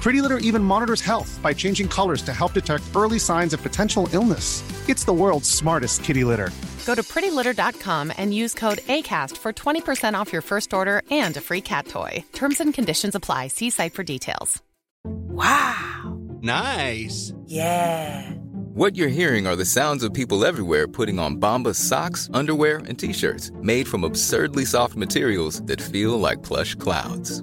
Pretty Litter even monitors health by changing colors to help detect early signs of potential illness. It's the world's smartest kitty litter. Go to prettylitter.com and use code ACAST for 20% off your first order and a free cat toy. Terms and conditions apply. See site for details. Wow. Nice. Yeah. What you're hearing are the sounds of people everywhere putting on Bombas socks, underwear, and t-shirts made from absurdly soft materials that feel like plush clouds.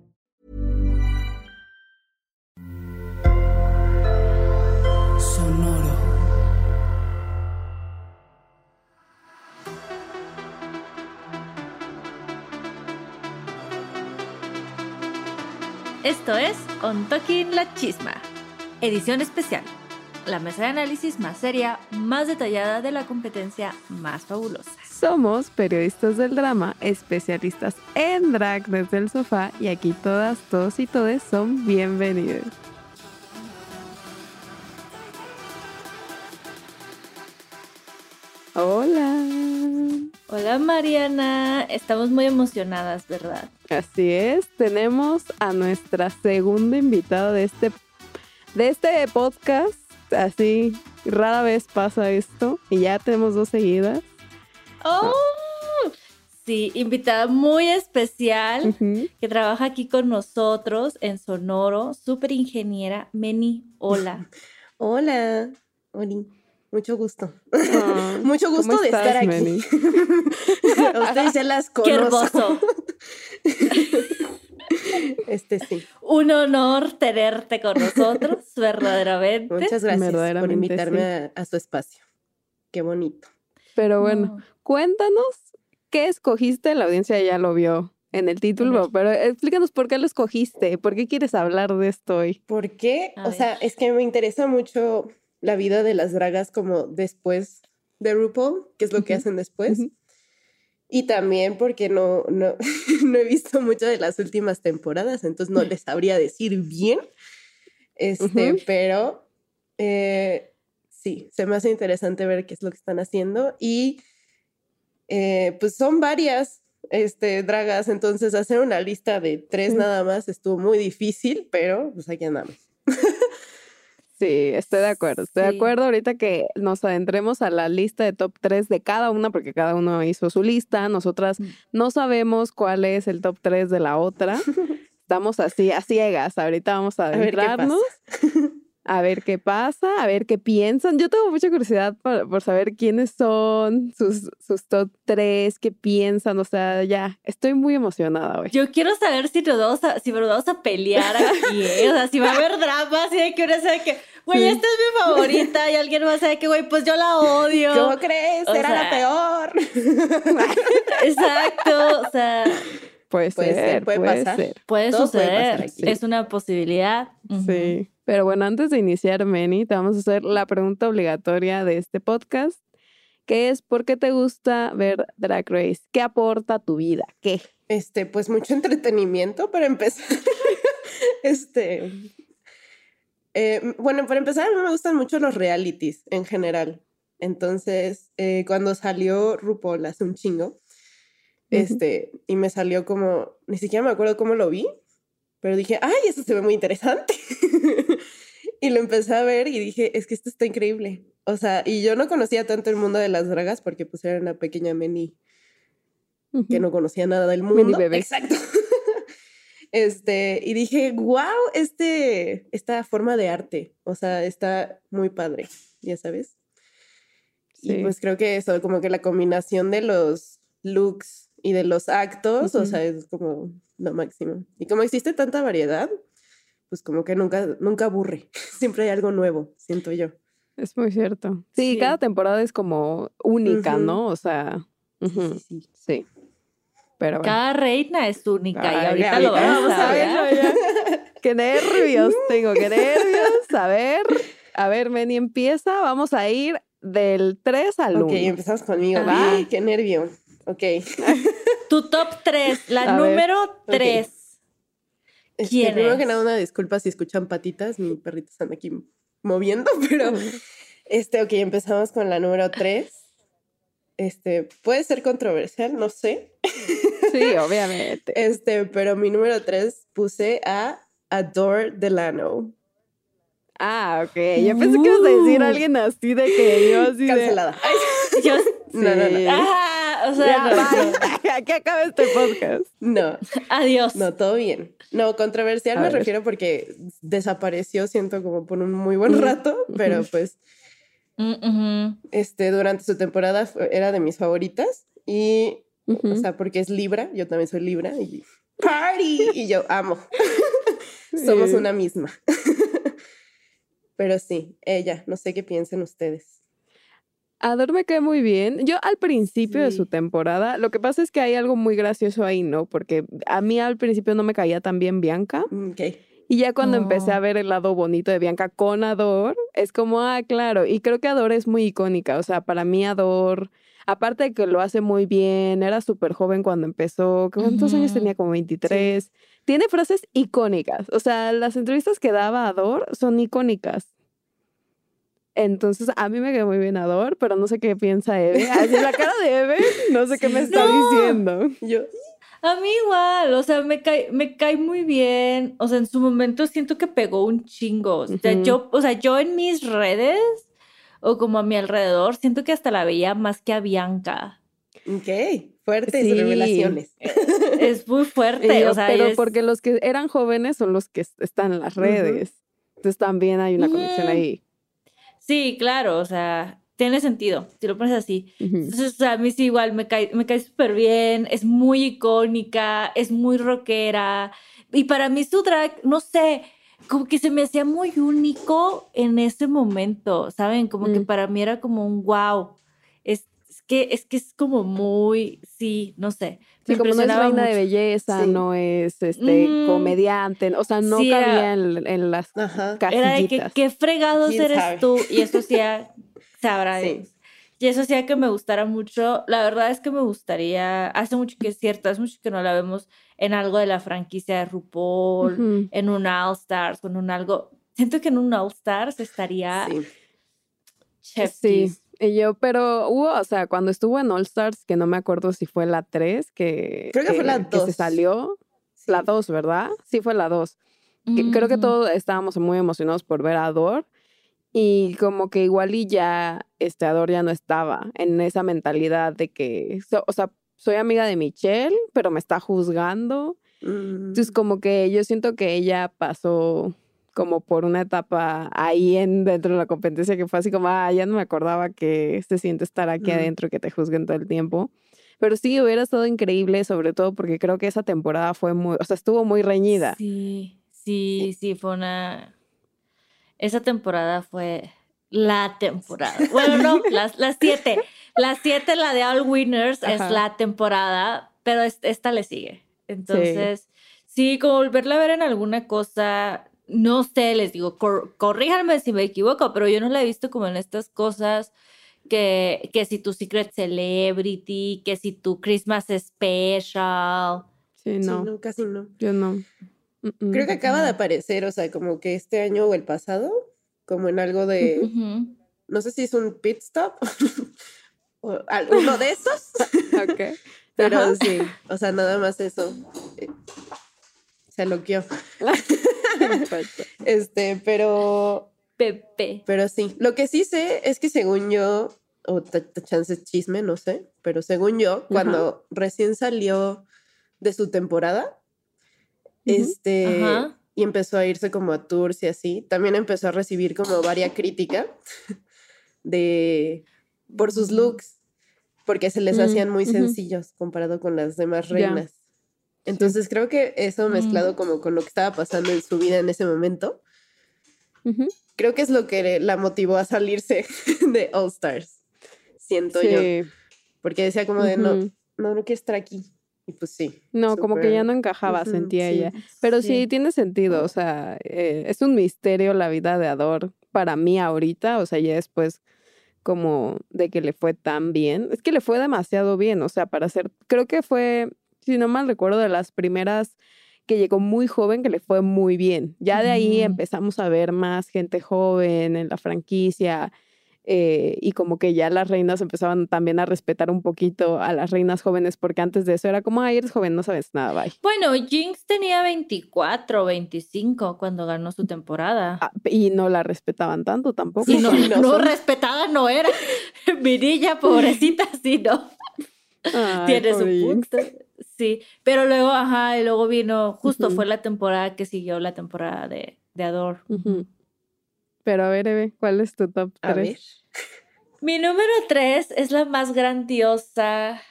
Esto es On Talking La Chisma, edición especial. La mesa de análisis más seria, más detallada de la competencia más fabulosa. Somos periodistas del drama, especialistas en drag desde el sofá y aquí todas, todos y todes son bienvenidos. Hola. Hola Mariana, estamos muy emocionadas, ¿verdad? Así es, tenemos a nuestra segunda invitada de este, de este podcast. Así, rara vez pasa esto y ya tenemos dos seguidas. ¡Oh! Sí, invitada muy especial que trabaja aquí con nosotros en Sonoro, súper ingeniera Meni. Hola. Hola, Oli. Mucho gusto. Ah, Mucho ¿cómo gusto de estás, estar aquí. A ustedes ya las ¡Qué conozco. hermoso! Este sí. Un honor tenerte con nosotros, verdaderamente. Muchas gracias por invitarme sí. a, a su espacio. Qué bonito. Pero bueno, No. cuéntanos qué escogiste. La audiencia ya lo vio en el título, pero explícanos por qué lo escogiste. ¿Por qué quieres hablar de esto hoy? ¿Por qué? A o sea, es que me interesa mucho la vida de las dragas como después de RuPaul, que es lo que hacen después. Y también porque no, no, no he visto mucho de las últimas temporadas, entonces no les sabría decir bien. Este, Ujú. pero eh, sí, se me hace interesante ver qué es lo que están haciendo. Y eh, pues son varias este, dragas, entonces hacer una lista de tres nada más estuvo muy difícil, pero pues aquí andamos. Sí, estoy de acuerdo. Estoy de acuerdo ahorita que nos adentremos a la lista de top 3 de cada una, porque cada uno hizo su lista. Nosotras Mm. no sabemos cuál es el top 3 de la otra. Estamos así, a ciegas. Ahorita vamos a adentrarnos. A ver qué pasa, a ver qué piensan. Yo tengo mucha curiosidad por, por saber quiénes son, sus, sus top 3, qué piensan. O sea, ya, estoy muy emocionada hoy. Yo quiero saber si nos vamos a, si nos vamos a pelear aquí, ¿eh? O sea, si va a haber drama, así de que una sabe que, güey, Sí. esta es mi favorita, y alguien va a saber que, güey, pues yo la odio. ¿Cómo crees? O Era sea- la peor. Exacto, o sea, Puede, Puede ser, ser, puede puede pasar. ser. puede Todo puede pasar suceder, aquí. es una posibilidad. Sí. Pero bueno, antes de iniciar, Meni, te vamos a hacer la pregunta obligatoria de este podcast, que es ¿por qué te gusta ver Drag Race? ¿Qué aporta a tu vida? ¿Qué? Este, pues mucho entretenimiento para empezar. este. eh, bueno, para empezar, a mí me gustan mucho los realities en general. Entonces, eh, cuando salió RuPaul hace un chingo, este, y me salió como, ni siquiera me acuerdo cómo lo vi, pero dije, ay, eso se ve muy interesante. y lo empecé a ver y dije, es que esto está increíble. O sea, y yo no conocía tanto el mundo de las dragas porque pues era una pequeña meni que no conocía nada del mundo. bebé. Exacto. Este, y dije, wow, este, esta forma de arte, o sea, está muy padre, ya sabes. Y pues creo que eso, como que la combinación de los looks y de los actos, o Ujú. sea, es como lo máximo. Y como existe tanta variedad, pues como que nunca, nunca aburre. Siempre hay algo nuevo, siento yo. Es muy cierto. Sí, Sí. cada temporada es como única, Ujú. ¿no? O sea, ujú, Sí, sí, sí. sí. Pero bueno. Cada reina es única y Ay, ahorita, ahorita lo vamos, a a ver. verlo ya. Qué nervios tengo, qué nervios. A ver, a ver, Meni empieza. Vamos a ir del 3 al 1. Ok, empezamos conmigo. Ajá. Ay, qué nervio. Ok. Tu top 3, la A ver. número 3. Este, ¿Quién primero que nada, una disculpa si escuchan patitas. Mi perrito están aquí moviendo, pero este, ok, empezamos con la número 3. Este, puede ser controversial, no sé. Sí, obviamente. Este, pero mi número 3 puse a Adore Delano. Ah, ok. Yo pensé que ibas a decir a Uh. alguien así de que yo así de... Cancelada. Yo, No, no, no. Sí. O sea, Ya, no. Que acabe este podcast. No, adiós. no, todo bien. No, controversial A me ver. refiero porque desapareció, siento como por un muy buen rato, pero pues Mm, este, durante su temporada era de mis favoritas y, o sea, porque es Libra, yo también soy Libra y party y yo amo. Somos una misma. Pero sí, ella, no sé qué piensen ustedes. Ador me cae muy bien. Yo al principio de su temporada, lo que pasa es que hay algo muy gracioso ahí, ¿no? Porque a mí al principio no me caía tan bien Bianca. Mm, Ok. Y ya cuando empecé a ver el lado bonito de Bianca con Ador, es como, ah, claro. Y creo que Ador es muy icónica. O sea, para mí Ador, aparte de que lo hace muy bien, era súper joven cuando empezó. ¿Cuántos años tenía? Como 23. Tiene frases icónicas. O sea, las entrevistas que daba Ador son icónicas. Entonces, a mí me quedó muy bien Ador, pero no sé qué piensa Eve. Así la cara de Eve, no sé qué me está No. diciendo. Yo, A mí igual, o sea, me cae, me cae muy bien. O sea, en su momento siento que pegó un chingo. O sea, yo, o sea, yo en mis redes o como a mi alrededor, siento que hasta la veía más que a Bianca. ok, fuertes Sí. revelaciones. Es muy fuerte. yo, o sea, pero es- porque los que eran jóvenes son los que es- están en las redes. Entonces también hay una conexión ahí. Sí, claro, o sea, tiene sentido, si lo pones así. Entonces, o sea, a mí sí igual me cae, me cae súper bien, es muy icónica, es muy rockera. Y para mí su drag, no sé, como que se me hacía muy único en ese momento, ¿saben? Como que Mm. para mí era como un wow. Es, es que, es que es como muy, sí, no sé. Sí, como no es reina de belleza, Sí. no es este Mm. comediante, o sea, no Sí, era- cabía en, en las Ajá. Era de que, qué fregados ¿Quién eres sabe? tú. Y eso hacía, sabrá Sí. Dios. Y eso hacía que me gustara mucho. La verdad es que me gustaría, hace mucho que es cierto, hace mucho que no la vemos en algo de la franquicia de RuPaul, en un All Stars, o en un algo. Siento que en un All Stars estaría Sí. chef Sí. Y yo, pero hubo, o sea, cuando estuvo en All Stars, que no me acuerdo si fue la 3, que, Creo que fue la que se salió, Sí. la 2, ¿verdad? Sí, fue la 2. que creo que Ujú. todos estábamos muy emocionados por ver a Ador y como que igual y ya este Ador ya no estaba en esa mentalidad de que, so- o sea, soy amiga de Michelle, pero me está juzgando. Mm, Entonces como que yo siento que ella pasó como por una etapa ahí en dentro de la competencia que fue así como, ah, ya no me acordaba que se siente estar aquí Mm. adentro y que te juzguen todo el tiempo. Pero sí, hubiera estado increíble, sobre todo porque creo que esa temporada fue muy, o sea, estuvo muy reñida. Sí, sí, sí, fue una. Esa temporada fue la temporada. Bueno, no, las, las siete. Las siete, la de All Winners, Ajá. es la temporada, pero es- esta le sigue. Entonces, sí. como volverla a ver en alguna cosa, no sé, les digo, cor- corríjanme si me equivoco, pero yo no la he visto como en estas cosas que, que si tu Secret Celebrity, que si tu Christmas Special. Sí, sí, no, no, casi no. yo no. Mm, Creo que acaba de aparecer, o sea, como que este año o el pasado, como en algo de, no sé si es un pit stop o alguno de esos, Ok. pero Ajá. sí, o sea, nada más eso. eh, Se loqueó. Este, pero, Pepe. pero sí. Lo que sí sé es que según yo, o ta- ta- chance es chisme, no sé, pero según yo, cuando recién salió de su temporada, Este, Ajá. y empezó a irse como a tours y así. También empezó a recibir como varia crítica de por sus looks, porque se les Mm, hacían muy sencillos comparado con las demás reinas. Entonces creo que eso Mm. mezclado como con lo que estaba pasando en su vida en ese momento, creo que es lo que la motivó a salirse de All Stars. Siento yo. Porque decía como de no, no, no quiero estar aquí. Y pues sí. No, como que ya no encajaba, sentía sí. ella. Pero sí. Sí. tiene sentido, o sea, eh, es un misterio la vida de Ador para mí ahorita, o sea, ya después como de que le fue tan bien, es que le fue demasiado bien, o sea, para ser, creo que fue, si no mal recuerdo, de las primeras que llegó muy joven, que le fue muy bien. Ya de ahí empezamos a ver más gente joven en la franquicia. eh, y como que ya las reinas empezaban también a respetar un poquito a las reinas jóvenes, porque antes de eso era como, ay, eres joven, no sabes nada, bye. Bueno, Jinx tenía 24, 25 cuando ganó su temporada. Ah, y no la respetaban tanto tampoco. Sí, no, no, respetada no era. Mi niña pobrecita, sí, no. Ay, punto. Sí, pero luego, ajá, y luego vino, justo fue la temporada que siguió la temporada de, de Ador. Pero a ver, Eve, ¿cuál es tu top A 3? ver. Mi número tres es la más grandiosa,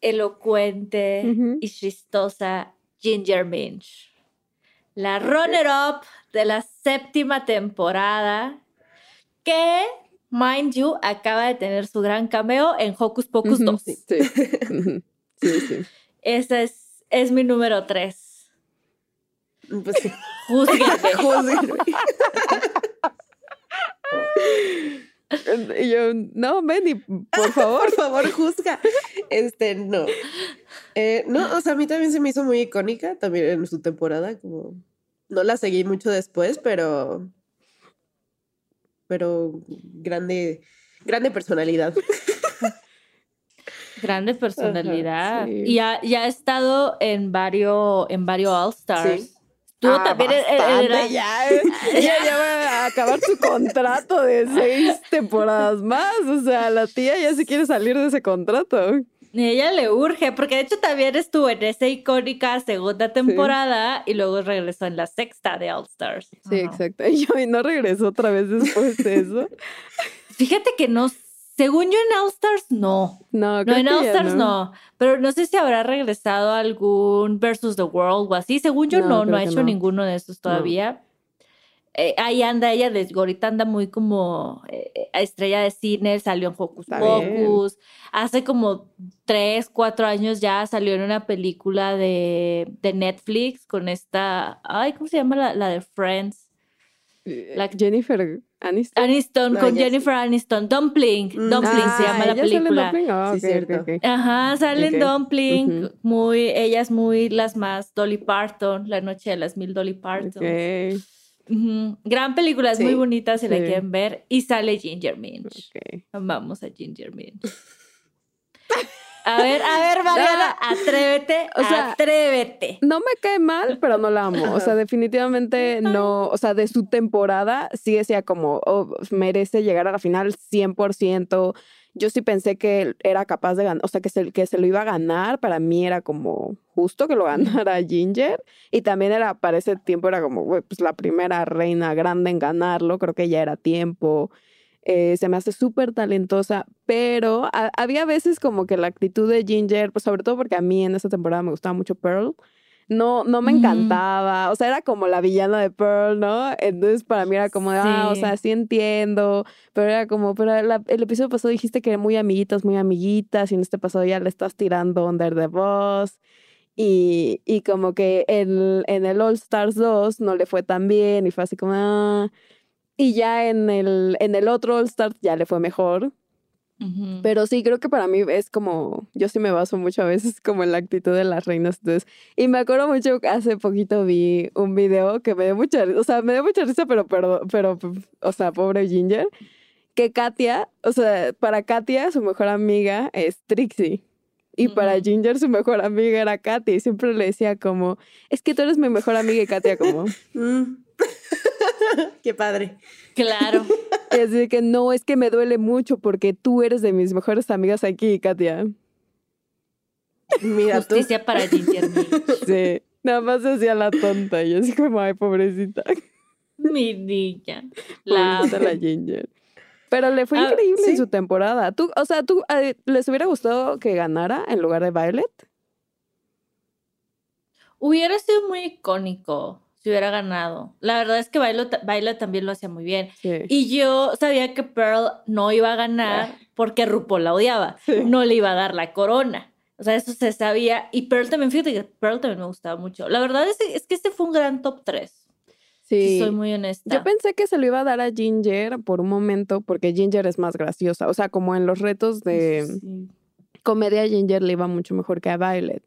elocuente y chistosa Ginger Minch. La runner-up de la séptima temporada que, mind you, acaba de tener su gran cameo en Hocus Pocus Ujú, 2. Sí, sí, sí. Ese es, es mi número tres. Pues sí. Júzguenme. Júzguenme. Y yo, no, Benny, por favor. Por favor, juzga. Este, no. Eh, no, o sea, a mí también se me hizo muy icónica, también en su temporada, como no la seguí mucho después, pero pero grande grande personalidad. Grande personalidad. sí. Y ha, y ha estado en varios, en varios All Stars. Sí. Estuvo Ah, también bastante, en- ya, eh. Ella ya va a acabar su contrato de seis temporadas más. O sea, la tía ya se quiere salir de ese contrato. Y ella le urge, porque de hecho también estuvo en esa icónica segunda temporada y luego regresó en la sexta de All Stars. Sí, Ajá. exacto. Y no regresó otra vez después de eso. Fíjate que no, según yo en All Stars no. No, No, en All Stars no. Pero no sé si habrá regresado a algún Versus the World o así. Según yo No, no, ha hecho no. ninguno de estos todavía. Eh, ahí anda ella, de, ahorita anda muy como eh, eh, estrella de cine, salió en Hocus Está bien. Pocus. Hace como tres, cuatro años ya salió en una película de, de Netflix con esta, ay, ¿cómo se llama la, la de Friends? La- Jennifer Aniston. Aniston, con Jennifer Aniston, Dumpling, Mm. Dumpling se Ah, llama la ¿ella sale película. Dumpling? Ah, Sí, cierto. ok, ok. Ajá, sale en Ok. Dumpling, muy, ella es muy las más Dolly Parton, La Noche de las Mil Dolly Parton. Ok, Ujú. Gran película, es muy bonita si la quieren ver. Y sale Ginger Minch. ok. Vamos a Ginger Minch. A ver, a ver, Mariana, atrévete, O sea, atrévete. No me cae mal, pero no la amo. O sea, definitivamente no. O sea, de su temporada sí decía como, oh, merece llegar a la final 100%. Yo sí pensé que era capaz de ganar, o sea, que se, que se lo iba a ganar. Para mí era como justo que lo ganara Ginger. Y también era, para ese tiempo era como, pues la primera reina grande en ganarlo. Creo que ya era tiempo. Eh, se me hace súper talentosa, pero ha- había veces como que la actitud de Ginger, pues sobre todo porque a mí en esa temporada me gustaba mucho Pearl, no, no me Mm. encantaba, o sea, era como la villana de Pearl, ¿no? Entonces para mí era como, de, ah, o Sí. sea, sí entiendo, pero era como, pero la- el episodio pasado dijiste que eran muy amiguitas, muy amiguitas, y en este pasado ya le estás tirando under the bus. Y, y como que en, en el All Stars 2 no le fue tan bien y fue así como, ah. Y ya en el, en el otro All Stars ya le fue mejor. Ujú. Pero sí, creo que para mí es como, yo sí me baso mucho a veces como en la actitud de las reinas. Entonces, y me acuerdo mucho que hace poquito vi un video que me dio mucha risa, o sea, me dio mucha risa, pero, pero, pero, o sea, pobre Ginger, que Katia, o sea, para Katia su mejor amiga es Trixie. Y para. Ginger su mejor amiga era Katia y siempre le decía como, es que tú eres mi mejor amiga y Katia como, Mm. Qué padre. Claro. y así que no, es que me duele mucho porque tú eres de mis mejores amigas aquí, Katia. Mira tú. Justicia para Ginger. Sí. Nada más hacía la tonta y así como, ay, pobrecita. Mi niña. La Pobrecita la Ginger. Pero le fue Ah, increíble en su temporada. ¿Tú, o sea, ¿tú eh, les hubiera gustado que ganara en lugar de Violet? Hubiera sido muy icónico si hubiera ganado. La verdad es que Bailo, Baila también lo hacía muy bien. Sí. Y yo sabía que Pearl no iba a ganar porque RuPaul la odiaba. No le iba a dar la corona. O sea, eso se sabía. Y Pearl también, fíjate que Pearl también me gustaba mucho. La verdad es, es que este fue un gran top 3. Sí. soy muy honesta. Yo pensé que se lo iba a dar a Ginger por un momento porque Ginger es más graciosa. O sea, como en los retos de Sí. comedia, Ginger le iba mucho mejor que a Violet.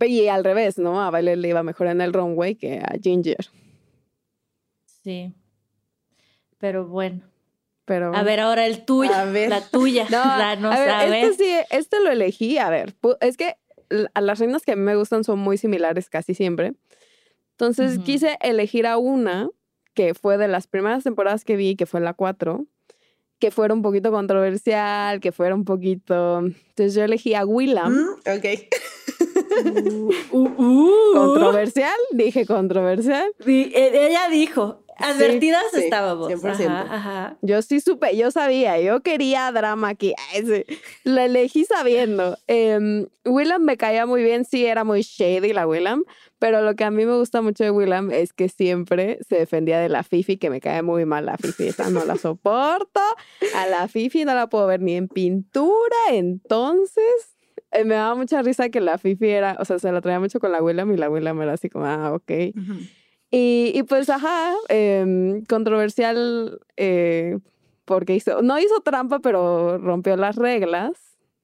Y al revés, ¿no? A Violet le iba mejor en el runway que a Ginger. Sí. Pero bueno. Pero A ver, ahora el tuyo. A ver. La tuya. No, Danos, a ver, a ver. este sí, este lo elegí. A ver, es que a las reinas que a mí me gustan son muy similares casi siempre. Entonces Ujú. quise elegir a una que fue de las primeras temporadas que vi, que fue la 4, que fuera un poquito controversial, que fuera un poquito... Entonces yo elegí a Willam. Mm, ok. Uh, uh. Controversial, dije controversial. Eh, Ella dijo, advertidas sí, estábamos. 100%. Ajá, ajá. Yo sí supe, yo sabía, yo quería drama aquí. Ay, sí. Lo elegí sabiendo. Em, Willam me caía muy bien, sí, era muy shady la Willam, pero lo que a mí me gusta mucho de Willam es que siempre se defendía de la Fifi, que me cae muy mal la Fifi. Esa no la soporto. A la Fifi no la puedo ver ni en pintura, entonces. Eh, me daba mucha risa que la Fifi era, o sea, se la traía mucho con la Willam y la Willam era así como, ah, ok. Y, y pues, ajá, em, controversial eh, porque hizo, no hizo trampa, pero rompió las reglas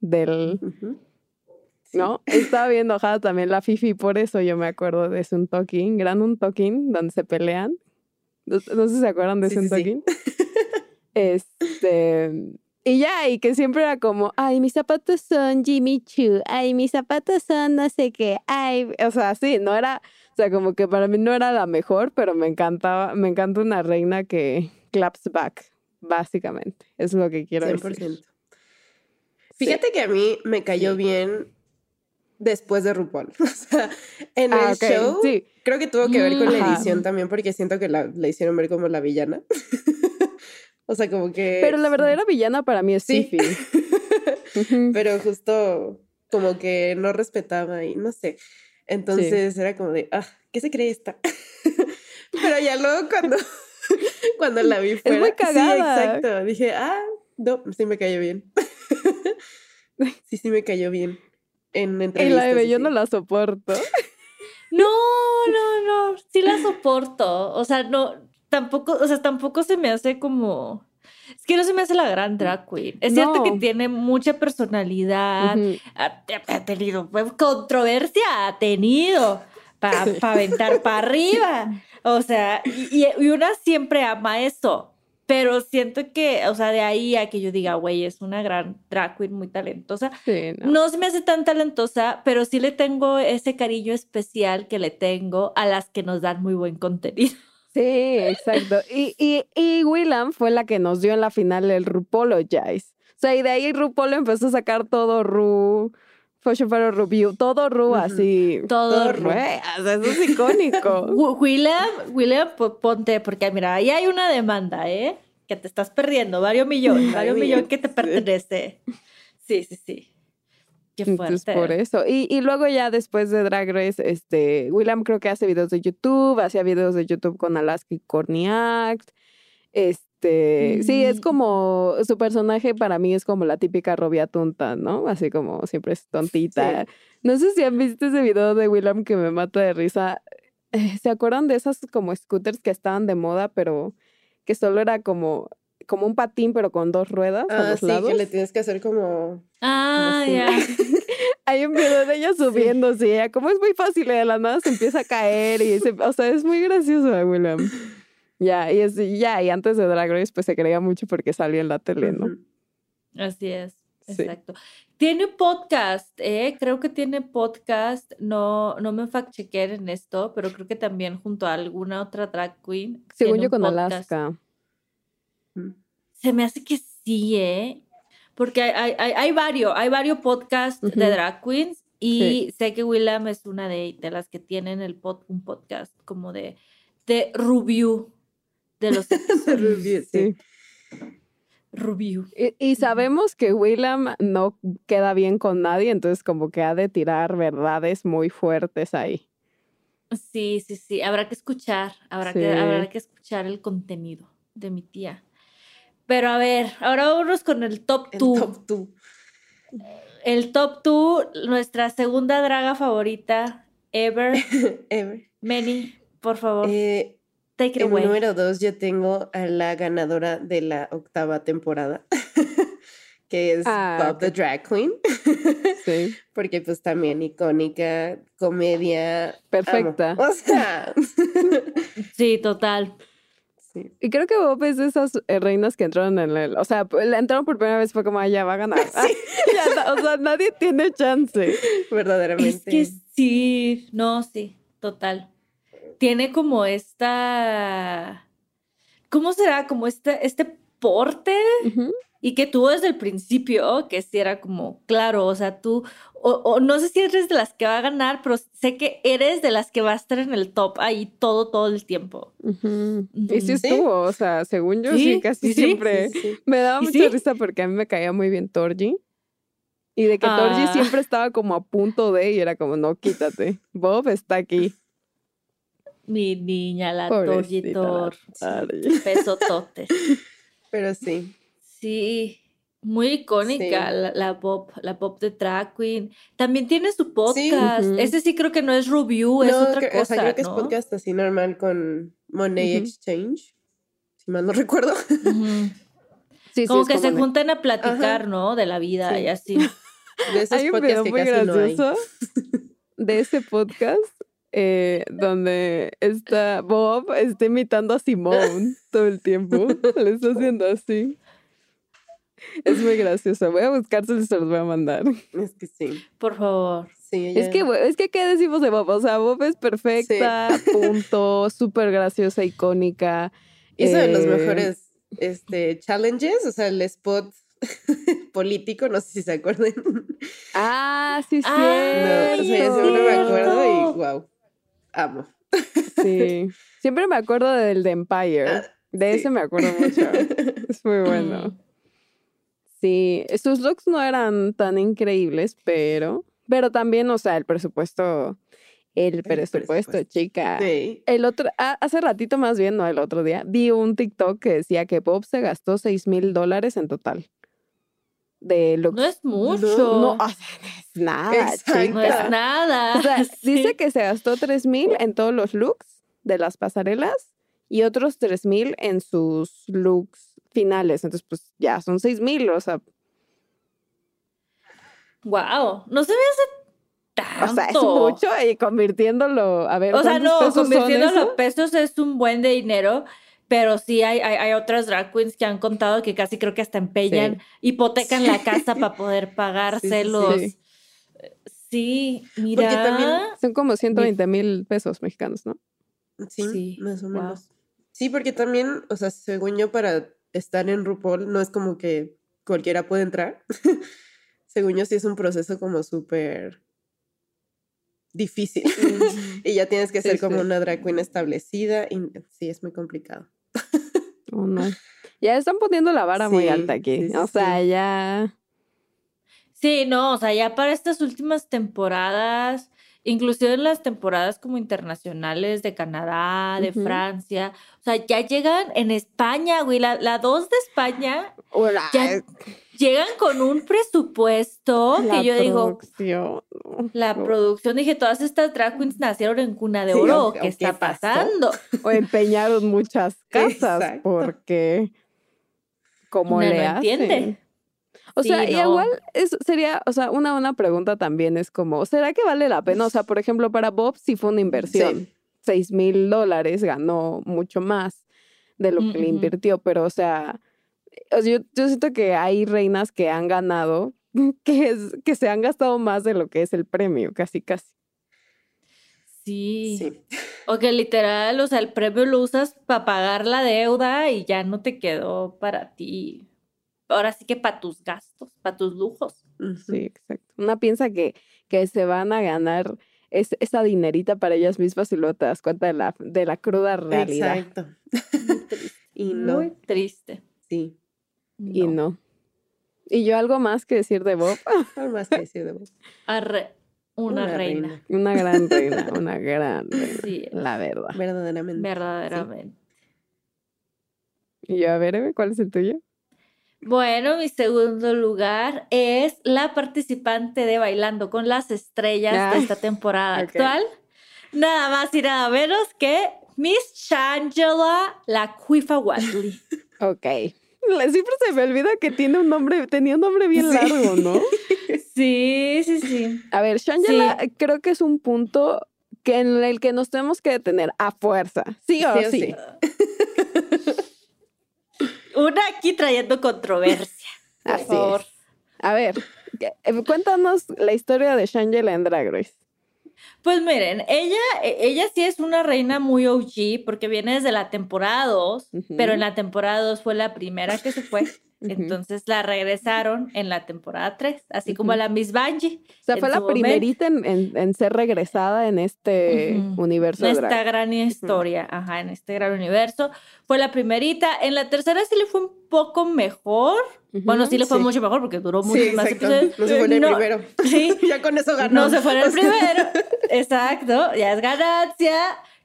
del, Ujú. ¿no? Estaba bien enojada también la Fifi, por eso yo me acuerdo de un Talking, gran un Talking, donde se pelean. No, no sé si se acuerdan de Sí, un sí. Talking. Este, y ya, y que siempre era como, ay, mis zapatos son Jimmy Choo, ay, mis zapatos son no sé qué, ay, o sea, sí, no era, o sea, como que para mí no era la mejor, pero me encantaba, me encanta una reina que claps back, básicamente, es lo que quiero 100%. decir. Fíjate que a mí me cayó Sí. bien después de RuPaul. O sea, en Ah, el ok, show sí. creo que tuvo que ver con la edición también porque siento que la, la hicieron ver como la villana. o sea, como que... Pero la verdadera villana para mí es Sí. Ujú. Pero justo como que no respetaba y no sé. Entonces era como de, ah, ¿qué se cree esta? Pero ya luego cuando, cuando la vi fuera. muy cagada. Sí, exacto. Dije, ah, no, sí me cayó bien. sí, sí me cayó bien. En Y entrevistas. la de yo así. no la soporto. No, no, no. Sí la soporto. O sea, no, tampoco, o sea, tampoco se me hace como. Es que no se me hace la gran drag queen. Es cierto que tiene mucha personalidad. Ha, ha tenido pues, controversia, ha tenido para aventar para arriba. O sea, y, y- y una siempre ama eso. Pero siento que, o sea, de ahí a que yo diga, güey, es una gran drag queen muy talentosa. Sí, no. No se me hace tan talentosa, pero sí le tengo ese cariño especial que le tengo a las que nos dan muy buen contenido. Sí, exacto. Y, y, y Willam fue la que nos dio en la final el Rupologize. O sea, y de ahí RuPaul empezó a sacar todo Ru, Photo Review, todo Ru así. Todo Ru. Eso es icónico. Wi- William, William, po- ponte, porque mira, ahí hay una demanda, ¿eh? Que te estás perdiendo, varios millones, varios millones que te pertenece. Sí, sí, sí. Qué Entonces, fuerte. por eso. Y, y luego ya después de Drag Race, este, William creo que hace videos de YouTube, hacía videos de YouTube con Alaska y Corniac. Este, sí, es Mm. como, su personaje para mí es como la típica robia tonta, ¿no? Así como siempre es tontita. No sé si han visto ese video de William que me mata de risa. Eh, ¿Se acuerdan de esas como scooters que estaban de moda, pero que solo era como, como un patín, pero con dos ruedas a Ah, los sí, lados? que le tienes que hacer como... Ah, ya. Hay un video de ella subiendo, sí. ella como es muy fácil, y de la nada se empieza a caer y se, o sea, es muy gracioso, William. Ya, y es, ya, y antes de Drag Race, pues se creía mucho porque salía en la tele, ¿no? Así es. Sí. Exacto. Tiene podcast, ¿eh? Creo que tiene podcast. No, no me fact chequeé en esto, pero creo que también junto a alguna otra drag queen. Según yo con podcast. Alaska. Se me hace que sí, ¿eh? Porque hay, hay, varios, hay varios podcasts de drag queens Y sé que Willam es una de, de las que tienen el pod, un podcast como de, de review de los De review, sí. review. Y, y sabemos que Willam no queda bien con nadie, entonces como que ha de tirar verdades muy fuertes ahí. Sí, sí, sí. Habrá que escuchar, habrá, Sí. que, habrá que escuchar el contenido de mi tía. Pero a ver, ahora vámonos con el top El 2. top two. El top 2, nuestra segunda draga favorita ever. Ever. Many, por favor, Eh, take it en away. número dos yo tengo a la ganadora de la octava temporada, que es Ah, Bob the. Drag Queen, Sí. porque pues también icónica, comedia. amo. Perfecta. O sea, Sí, total. Sí. Y creo que Bob es de esas eh, reinas que entraron en el. O sea, entraron por primera vez, fue como, "Ah, ya va a ganar. Ya o sea, nadie tiene chance. verdaderamente. Es que sí, no, sí, total. Tiene como esta, ¿cómo será? Como este, este porte Ujú. Y que tú desde el principio, que sí era como, claro, o sea, tú, o, o no sé si eres de las que va a ganar, pero sé que eres de las que va a estar en el top ahí todo, todo el tiempo. Ujú. Y sí estuvo, o sea, según yo, sí, Sí, casi sí, siempre. Sí, sí. Me daba ¿Y mucha sí? risa porque a mí me caía muy bien Torji. Y de que Torji Ah. siempre estaba como a punto de y era como, no, quítate. Bob está aquí. Mi niña, la Torji Tor, pesototes. Pero sí. Sí, muy icónica Sí. la, la pop, la pop de Drag Queen. También tiene su podcast. Ujú. Ese sí creo que no es review, es otra cosa, o sea, creo que es podcast así normal con Money. Exchange, si mal no recuerdo. Sí, sí, Como que se juntan a platicar, ¿no? De la vida Sí. y así. De esos Hay un video muy no gracioso de ese podcast eh, donde está Bob está imitando a Simone todo el tiempo. Le está haciendo así. Es muy gracioso. Voy a buscárselo y se los voy a mandar. Es que sí. Por favor. Sí, Es que, es que, ¿qué decimos de Bob? O sea, Bob es perfecta, punto, súper graciosa, icónica. hizo de los eh, mejores este, challenges, o sea, el spot político, no sé si se acuerdan. Ah, sí, sí. Ay, No, o sea, me acuerdo y wow, amo. Sí. Siempre me acuerdo del de Empire. Ah, De sí. ese me acuerdo mucho. Es muy bueno. Sí, sus looks no eran tan increíbles, pero, pero también, o sea, el presupuesto, el presupuesto, presupuesto. chica. Sí. El otro, hace ratito más bien, no el otro día, vi un TikTok que decía que Bob se gastó 6 mil dólares en total de looks. No es mucho. No, o sea, no es nada, Exacto. No es chica. nada. O sea, Sí. dice que se gastó 3 mil en todos los looks de las pasarelas y otros 3 mil en sus looks finales. Entonces, pues ya son 6 mil, o sea, Wow. No se me hace tanto. o sea, es mucho y convirtiéndolo, a ver, O sea, ¿cuántos no, convirtiéndolo a pesos es un buen de dinero, pero sí hay, hay, hay otras drag queens que han contado que casi creo que hasta empeñan, Sí. hipotecan la casa para poder pagarse Sí, sí, mira. también- Son como 120 mil pesos mexicanos, ¿no? Sí, Sí, más o wow. menos. Sí, porque también, o sea, según yo, para estar en RuPaul no es como que cualquiera puede entrar. según yo, sí es un proceso como súper difícil. y ya tienes que Sí, ser como sí. una drag queen establecida y sí, es muy complicado. ¿O no? Ya están poniendo la vara muy alta aquí. o sea, sí. ya. Sí, no, o sea, ya para estas últimas temporadas, inclusive en las temporadas como internacionales de Canadá, de. Francia, o sea, ya llegan en España, güey, la, la 2 de España, Hola, Ya llegan con un presupuesto la que yo digo, producción, la No. producción, dije, todas estas drag queens nacieron en cuna de Sí, oro, o- ¿qué o está pasando? O empeñaron muchas casas Exacto. porque. ¿Cómo Una le no hacen? entiende. O Sí, sea, y igual es, sería, o sea, una buena pregunta también es como, ¿será que vale la pena? O sea, por ejemplo, para Bob sí fue una inversión. Seis mil dólares ganó mucho más de lo que le Mm, ujú. invirtió, pero o sea, o sea, yo, yo siento que hay reinas que han ganado que, es, que se han gastado más de lo que es el premio, casi, casi. Sí. Sí. O que literal, o sea, el premio lo usas para pagar la deuda y ya no te quedó para ti. Ahora sí que para tus gastos, para tus lujos. Sí, exacto. Una piensa que, que se van a ganar es- esa dinerita para ellas mismas y luego te das cuenta de la, de la cruda realidad. Exacto. y no, Muy triste. sí. Y no. Y yo algo más que decir de Bob. Algo más que decir de vos. Arre- una, Una reina. reina. Una gran reina, una gran reina. Sí, La verdad. Verdaderamente. verdaderamente. Y yo, a ver, Eve, ¿cuál es el tuyo? Bueno, mi segundo lugar es la participante de Bailando con las Estrellas de esta temporada actual. Nada más y nada menos que Miss Shangela la Cuifa Watley. Ok. Siempre se me olvida que tiene un nombre, tenía un nombre bien Sí. largo, ¿no? Sí, sí, sí. A ver, Shangela creo que es un punto que en el que nos tenemos que detener a fuerza. Sí o Sí o sí. sí. Una aquí trayendo controversia. Por Así es. favor. A ver, eh, cuéntanos la historia de Shangela en Drag Race. Pues miren, ella, e- ella sí es una reina muy OG porque viene desde la temporada 2, Ujú. pero en la temporada 2 fue la primera que se fue. Entonces la regresaron en la temporada 3, así como Ujú. a la Miss Bungie. O sea, fue la momento. primerita en, en- en ser regresada en este Ujú. universo En esta drag. gran historia, ajá, en este gran universo. Fue la primerita. En la tercera sí le fue un poco mejor. Bueno, sí le fue sí. mucho mejor porque duró Sí, muchos más episodios. No se fue en el No, primero. Sí, ya con eso ganó. no se fue en el primero. Exacto, ya es ganancia.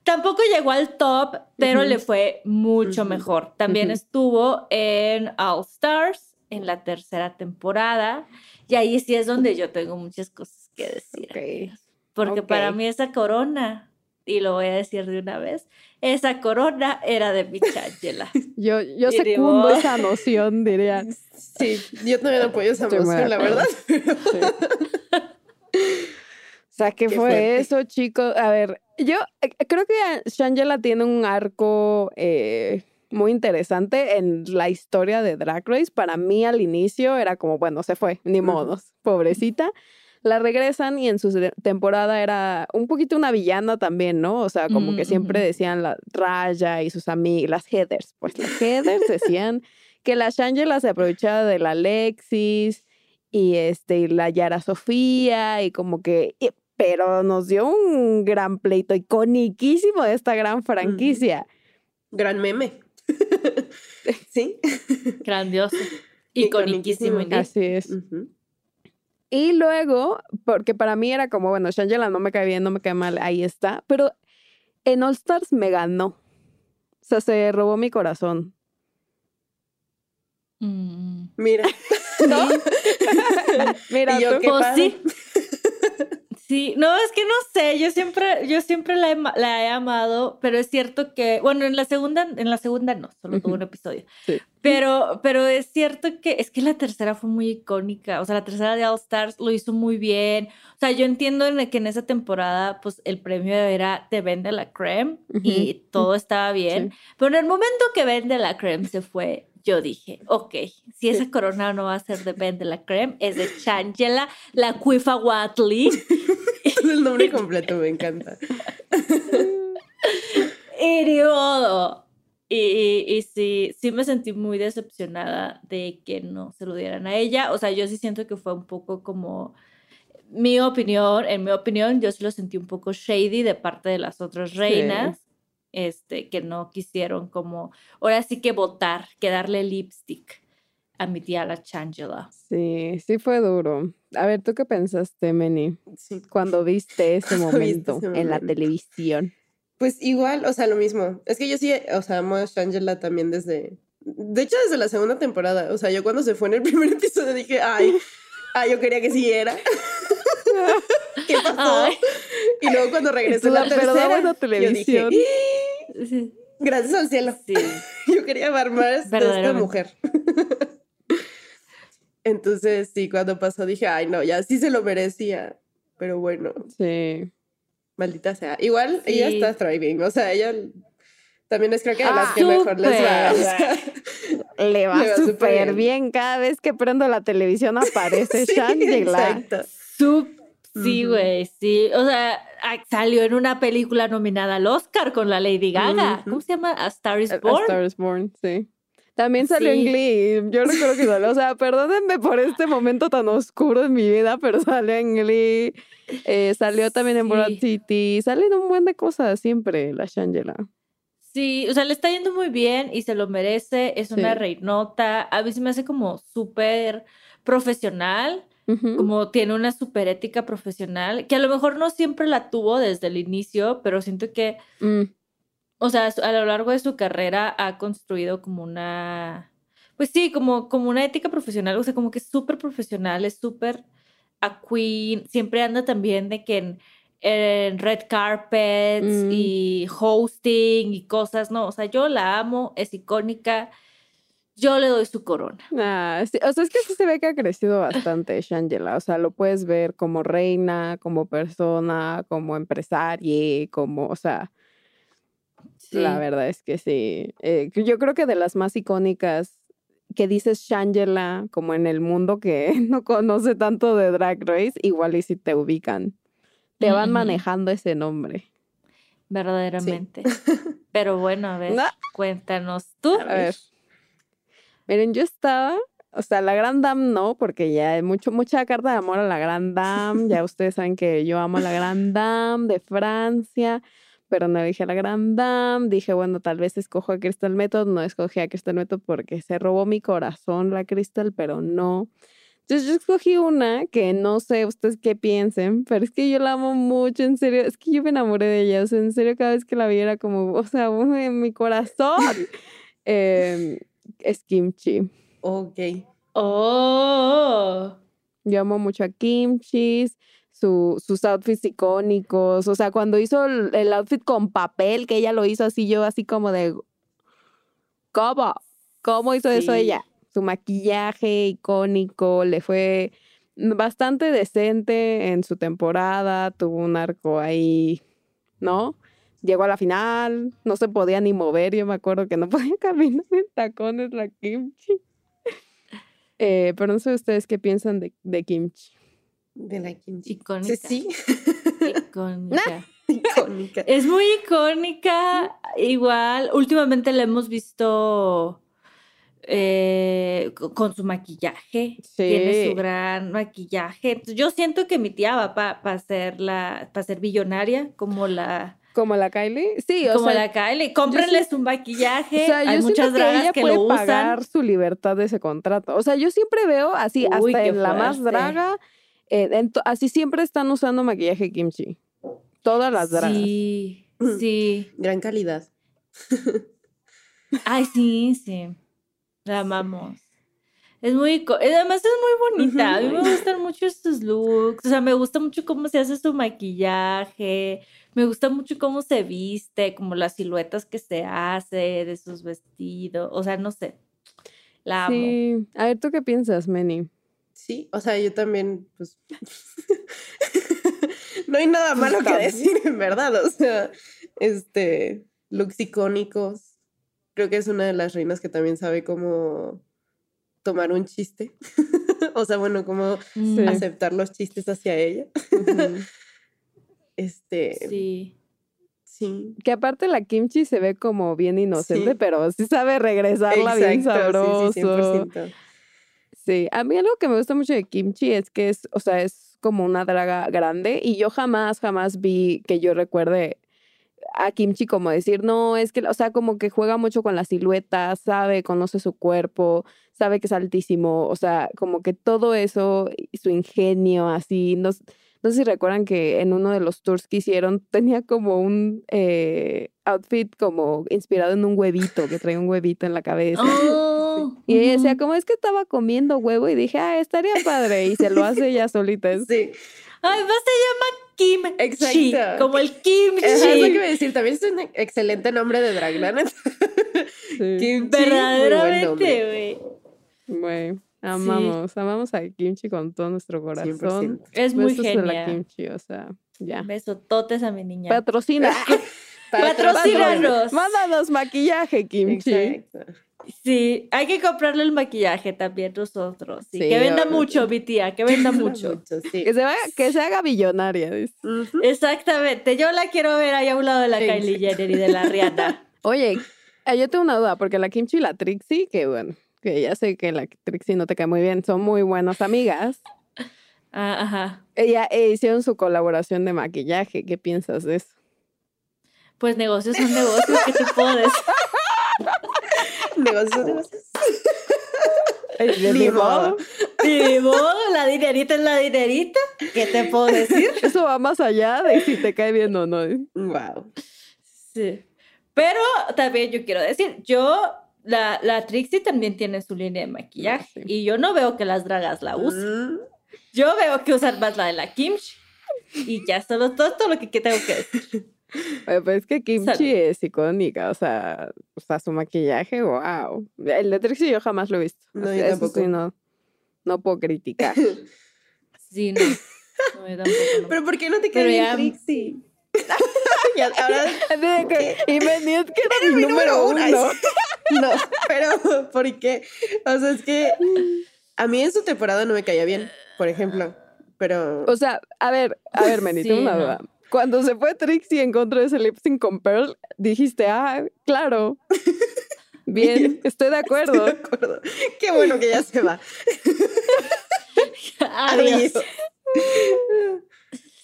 Tampoco llegó al top, pero Ujú. le fue mucho Ujú. mejor. También Ujú. estuvo en All Stars en la tercera temporada. Y ahí sí es donde yo tengo muchas cosas que decir. Ok. amigas. Porque para Ok. mí esa corona, y lo voy a decir de una vez, esa corona era de Michangela. Yo, yo secundo digo- esa noción, diría. Sí, yo también apoyo esa de la verdad. O sea, ¿qué, Qué fue fuerte. eso, chicos? A ver, yo eh, creo que Shangela tiene un arco eh, muy interesante en la historia de Drag Race. Para mí al inicio era como, bueno, se fue, ni modos, pobrecita. La regresan y en su temporada era un poquito una villana también, ¿no? O sea, como que Mm, siempre ujú. decían la Raya y sus amigas, las Heathers. Pues las Heathers decían que la Shangela se aprovechaba de la Alexis y este y la Yara Sofía y como que y- pero nos dio un gran pleito iconiquísimo de esta gran franquicia. Gran meme. sí. Grandioso. Iconiquísimo. Así es. Y luego, porque para mí era como, bueno, Shangela no me cae bien, no me cae mal, ahí está, pero en All Stars me ganó. O sea, se robó mi corazón. Mm. Mira. ¿No? Mira, yo, tú. ¿qué Pues pasa? sí. Sí, no, es que no sé, yo siempre, yo siempre la he, la he amado, pero es cierto que, bueno, en la segunda, en la segunda no, solo tuvo un episodio. Sí. Pero, pero es cierto que, es que la tercera fue muy icónica, o sea, la tercera de All Stars lo hizo muy bien. O sea, yo entiendo en que en esa temporada, pues, el premio era Te vende la creme y todo estaba bien, pero en el momento que vende la creme se fue, yo dije, ok, si esa corona no va a ser de vende la creme, es de Changela, la Cuifa Watley. El nombre completo me encanta. Modo. Y, y, y sí, sí me sentí muy decepcionada de que no se lo dieran a ella. O sea, yo sí siento que fue un poco como mi opinión, en mi opinión, yo sí lo sentí un poco shady de parte de las otras reinas, este, que no quisieron como, ahora sí que votar, que darle lipstick a mi tía la Changela. Sí, sí fue duro. A ver, ¿tú qué pensaste, Meni, Sí. cuando viste ese Cuando viste momento ese en la momento. televisión? Pues igual, o sea, lo mismo. Es que yo sí, o sea, amo a Shangela también desde. De hecho, desde la segunda temporada. O sea, yo cuando se fue en el primer episodio dije, ay, ay, yo quería que siguiera. ¿Qué pasó? Ay. Y luego cuando regresó en la daba tercera, yo televisión. dije, Sí. gracias al cielo. sí. Yo quería ver más de esta mujer. Entonces, sí, cuando pasó dije, ay, no, ya sí se lo merecía. Pero bueno, Sí. maldita sea. Igual ella está thriving. O sea, ella también es creo que de las Ah, que mejor les va. o súper. sea, Le va Le va súper bien. bien. Cada vez que prendo la televisión aparece sí, Shangela. Sí, güey, sí. O sea, salió en una película nominada al Oscar con la Lady Gaga. ¿Cómo se llama? A Star is A- A Born. Star is Born, sí. También salió en Sí. Glee. Yo recuerdo que salió. O sea, perdónenme por este momento tan oscuro en mi vida, pero salió en Glee. Eh, salió también en Broad Sí. City. Salen un buen de cosas siempre, la Shangela. Sí, o sea, le está yendo muy bien y se lo merece. Es una reinota. A mí se me hace como súper profesional, como tiene una súper ética profesional, que a lo mejor no siempre la tuvo desde el inicio, pero siento que, Mm, o sea, a lo largo de su carrera ha construido como una, pues sí, como, como una ética profesional, o sea, como que es súper profesional, es súper a queen, siempre anda también de que en, en red carpets Mm. y hosting y cosas, no, o sea, yo la amo, es icónica, yo le doy su corona. ah, sí, O sea, es que sí se ve que ha crecido bastante Shangela. O sea, lo puedes ver como reina, como persona, como empresaria, como, o sea, La verdad es que sí. Eh, yo creo que de las más icónicas que dices Shangela, como en el mundo que no conoce tanto de Drag Race, igual y si te ubican. Te van manejando ese nombre. Verdaderamente. Pero bueno, a ver, No. cuéntanos tú. A ver. Miren, yo estaba, o sea, la Gran Dame no, porque ya hay mucho, mucha carta de amor a la Gran Dame. ya ustedes saben que yo amo a la Gran Dame de Francia, pero no dije a la Gran Dame. Dije, bueno, tal vez escojo a Crystal Method. No escogí a Crystal Method porque se robó mi corazón la Crystal, pero no. Entonces yo escogí una que no sé ustedes qué piensen, pero es que yo la amo mucho, en serio. Es que yo me enamoré de ella, o sea, en serio, cada vez que la vi era como, o sea, en mi corazón. Em, es Kimchi. Ok. Oh. Yo amo mucho a Kimchi, su, sus outfits icónicos. O sea, cuando hizo el, el outfit con papel, que ella lo hizo así, yo así como de. ¿Cómo? ¿Cómo hizo eso ella? Su maquillaje icónico, le fue bastante decente en su temporada, tuvo un arco ahí, ¿no? Llegó a la final, no se podía ni mover, yo me acuerdo que no podía caminar en tacones la Kimchi. Eh, pero no sé ustedes qué piensan de, de Kimchi. De la kimchi. Icónica. Sí, Icónica. sí. Icónica. Es muy icónica. Igual, últimamente la hemos visto eh, co- con su maquillaje. Tiene Sí. su gran maquillaje. Entonces, yo siento que mi tía va para ser la, para ser billonaria, como la, ¿Como la Kylie? Sí, o como sea, la Kylie. Cómprenle su o maquillaje. sea, yo Hay muchas que dragas ella que, puede lo usan. pagar su libertad de ese contrato. O sea, yo siempre veo así, Uy, hasta en la más draga, eh, en así siempre están usando maquillaje Kimchi. Todas las dragas. Sí, sí. Gran calidad. Ay, sí, sí. La amamos. Es muy, eh, además es muy bonita. A mí me gustan mucho sus looks. O sea, me gusta mucho cómo se hace su maquillaje. Me gusta mucho cómo se viste, como las siluetas que se hace de sus vestidos. O sea, no sé. La amo. Sí. A ver, ¿tú qué piensas, Manny? Sí, o sea, yo también, pues. no hay nada malo que decir, en verdad. O sea, este. Looks icónicos. Creo que es una de las reinas que también sabe cómo tomar un chiste. o sea, bueno, cómo Mm, Sí. aceptar los chistes hacia ella. Este. Sí. Sí. Que aparte la kimchi se ve como bien inocente, Sí. pero sí sabe regresarla bien Exacto, sabroso. sí, sí, 100%. Sí, a mí algo que me gusta mucho de Kimchi es que es, o sea, es como una draga grande y yo jamás, jamás vi que yo recuerde a Kimchi como decir, no, es que, o sea, como que juega mucho con la silueta, sabe, conoce su cuerpo, sabe que es altísimo, o sea, como que todo eso, su ingenio, así, no, s- no sé si recuerdan que en uno de los tours que hicieron tenía como un eh, outfit como inspirado en un huevito, que traía un huevito en la cabeza. Oh, Y ella decía, como es que estaba comiendo huevo y dije, ah, estaría padre. Y se lo hace ella solita. Sí. Además se llama kimchi. Exacto. Como el kimchi. Ajá, es lo que iba a decir. También es un excelente nombre de drag, la neta. Sí. Buen Verdaderamente, güey. Güey, amamos, amamos a Kimchi con todo nuestro corazón. 100%. Es muy Besos a la genial. Kimchi, o sea, ya. Besototes a mi niña. Patrocina. Patrocínanos. Mándanos maquillaje, Kimchi. Exacto. Sí, hay que comprarle el maquillaje también nosotros. Sí, Sí, que venda obvio. mucho, mi tía, que venda mucho. sí. Que se, vaya, que se haga billonaria. dice. Ujú. Exactamente, yo la quiero ver ahí a un lado de la Kylie Exacto. Jenner y de la Rihanna. Oye, Eh, yo tengo una duda, porque la Kimchi y la Trixie, que bueno, que ya sé que la Trixie no te cae muy bien, son muy buenas amigas. Ah, ajá. Ella eh, hicieron su colaboración de maquillaje. ¿Qué piensas de eso? Pues negocios son negocios, ¿qué te puedo decir? Negocios, negocios. De Ni mi modo. Ni modo, la dinerita es la dinerita. ¿Qué te puedo decir? Eso va más allá de si te cae bien o no. Wow. Sí. Pero también yo quiero decir, yo, la, la Trixie también tiene su línea de maquillaje. Sí. Y yo no veo que las dragas la usen. Mm, Yo veo que usan más la de la Kimchi. Y ya solo todo, todo lo que que tengo que decir. Pues es que Kimchi Salud. es icónica, o sea, o sea, su maquillaje, wow. El de Trixie yo jamás lo he visto. No, o yo sea, eso tampoco. sí, no, no puedo criticar. Sí, no. No, yo tampoco. no. Pero ¿por qué no te Pero bien ya- Trixie? Ya, ahora De que, y me es que era mi mi número uno. Sí. No, pero ¿por qué? O sea, es que a mí en su temporada no me caía bien, por ejemplo. Pero O sea, a ver, a ver, Meni, tengo Sí, una no. Cuando se fue Trixie en contra de ese lip sync con Pearl, dijiste, ah, claro. Bien, estoy de acuerdo. estoy de acuerdo. Qué bueno que ya se va. Adiós.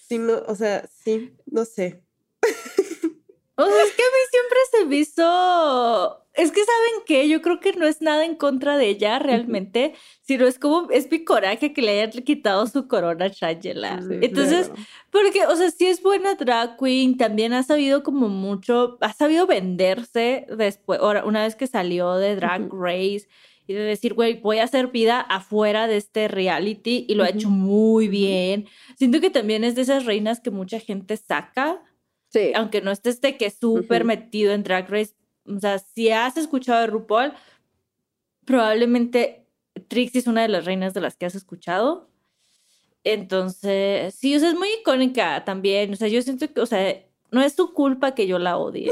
Sí, no, o sea, sí, no sé. O sea, es que a mí siempre se me hizo. Es que saben qué, yo creo que no es nada en contra de ella realmente, sino es como, es mi coraje que le hayan quitado su corona a Shangela. Sí, Entonces, claro. porque, o sea, sí es buena drag queen, también ha sabido como mucho, ha sabido venderse después, ahora, una vez que salió de Drag. Race y de decir, güey, voy a hacer vida afuera de este reality y lo ha hecho muy bien. Siento que también es de esas reinas que mucha gente saca Sí. aunque no estés de que súper Ujú. metido en Drag Race, o sea, si has escuchado de RuPaul, probablemente Trixie es una de las reinas de las que has escuchado. Entonces, sí, o sea, es muy icónica también. O sea, yo siento que, o sea, no es su culpa que yo la odie.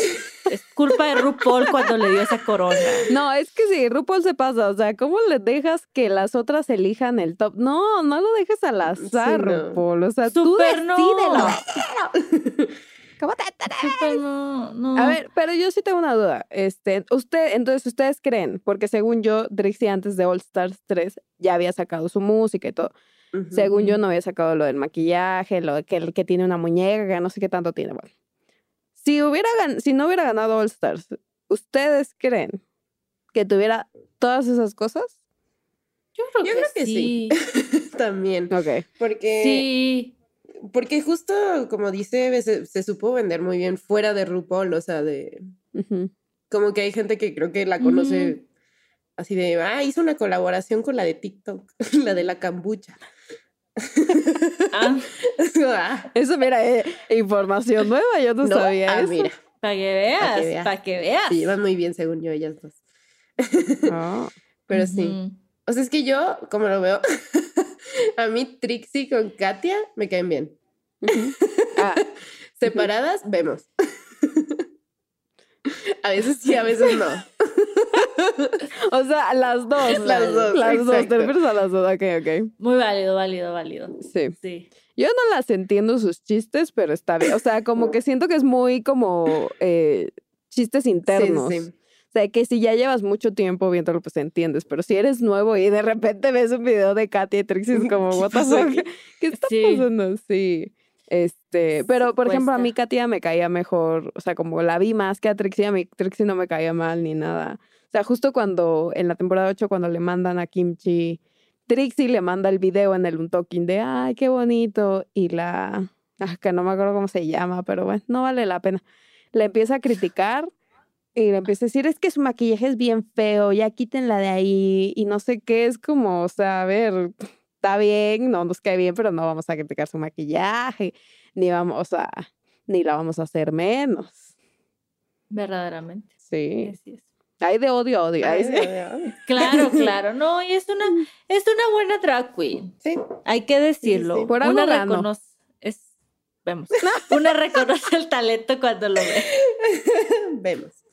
Es culpa de RuPaul cuando le dio esa corona. No, es que sí, RuPaul se pasa. O sea, ¿cómo le dejas que las otras elijan el top? No, no lo dejes al azar, Sí, no. RuPaul. O sea, tú Súper no. ¿Cómo te Súper no, no. A ver, pero yo sí tengo una duda. Este, usted, entonces, ¿ustedes creen? Porque según yo, Trixie antes de All Stars 3 ya había sacado su música y todo. Ujú. Según yo, no había sacado lo del maquillaje, lo de que, el que tiene una muñeca, no sé qué tanto tiene. Bueno, si, hubiera gan- si no hubiera ganado All Stars, ¿ustedes creen que tuviera todas esas cosas? yo creo, Yo que, creo que sí. sí. También. Ok. Porque, Sí. Porque justo como dice, se, se supo vender muy bien fuera de RuPaul, o sea, de Ujú. como que hay gente que creo que la conoce así de, ah, hizo una colaboración con la de TikTok, la de la cambucha. Ah, Ah, Eso, mira, eh, información nueva, yo no, no, sabía ah, eso. mira, para que veas, para que veas. se llevan muy bien según yo ellas dos. Ah. Pero sí. Ujú. O sea, es que yo, como lo veo, a mí Trixie con Katia me caen bien. Ah, Separadas, vemos. A veces sí, a veces no. o sea, las dos. Las dos, Las dos, te refieres a las dos. Ok, ok. Muy válido, válido, válido. Sí. Sí. Yo no las entiendo sus chistes, pero está bien. O sea, como que siento que es muy como eh, chistes internos. Sí, sí. O sea, que si ya llevas mucho tiempo viéndolo, pues entiendes. Pero si eres nuevo y de repente ves un video de Katy y Trixie, es como, ¿Qué está Sí. pasando? Sí. Este, pero por ejemplo, a mí. Katia me caía mejor, o sea, como la vi más que a Trixie, a mí Trixie no me caía mal ni nada. O sea, justo cuando, en la temporada 8, cuando le mandan a Kimchi, Trixie le manda el video en el Untalking de, ay, qué bonito, y la, ah, que no me acuerdo cómo se llama, pero bueno, no vale la pena. Le empieza a criticar y le empieza a decir, es que su maquillaje es bien feo, ya quítenla de ahí, y no sé qué, es como, o sea, a ver, está bien, no nos cae bien, pero no vamos a criticar su maquillaje, ni vamos, o sea, ni la vamos a hacer menos. Verdaderamente. Sí. Así es. Hay de odio a odio. Sí. Claro, claro. No, y es una, es una buena drag queen. Sí, Hay que decirlo. sí. Por algo una reconoce. Es, vemos. Una reconoce el talento cuando lo ve. vemos.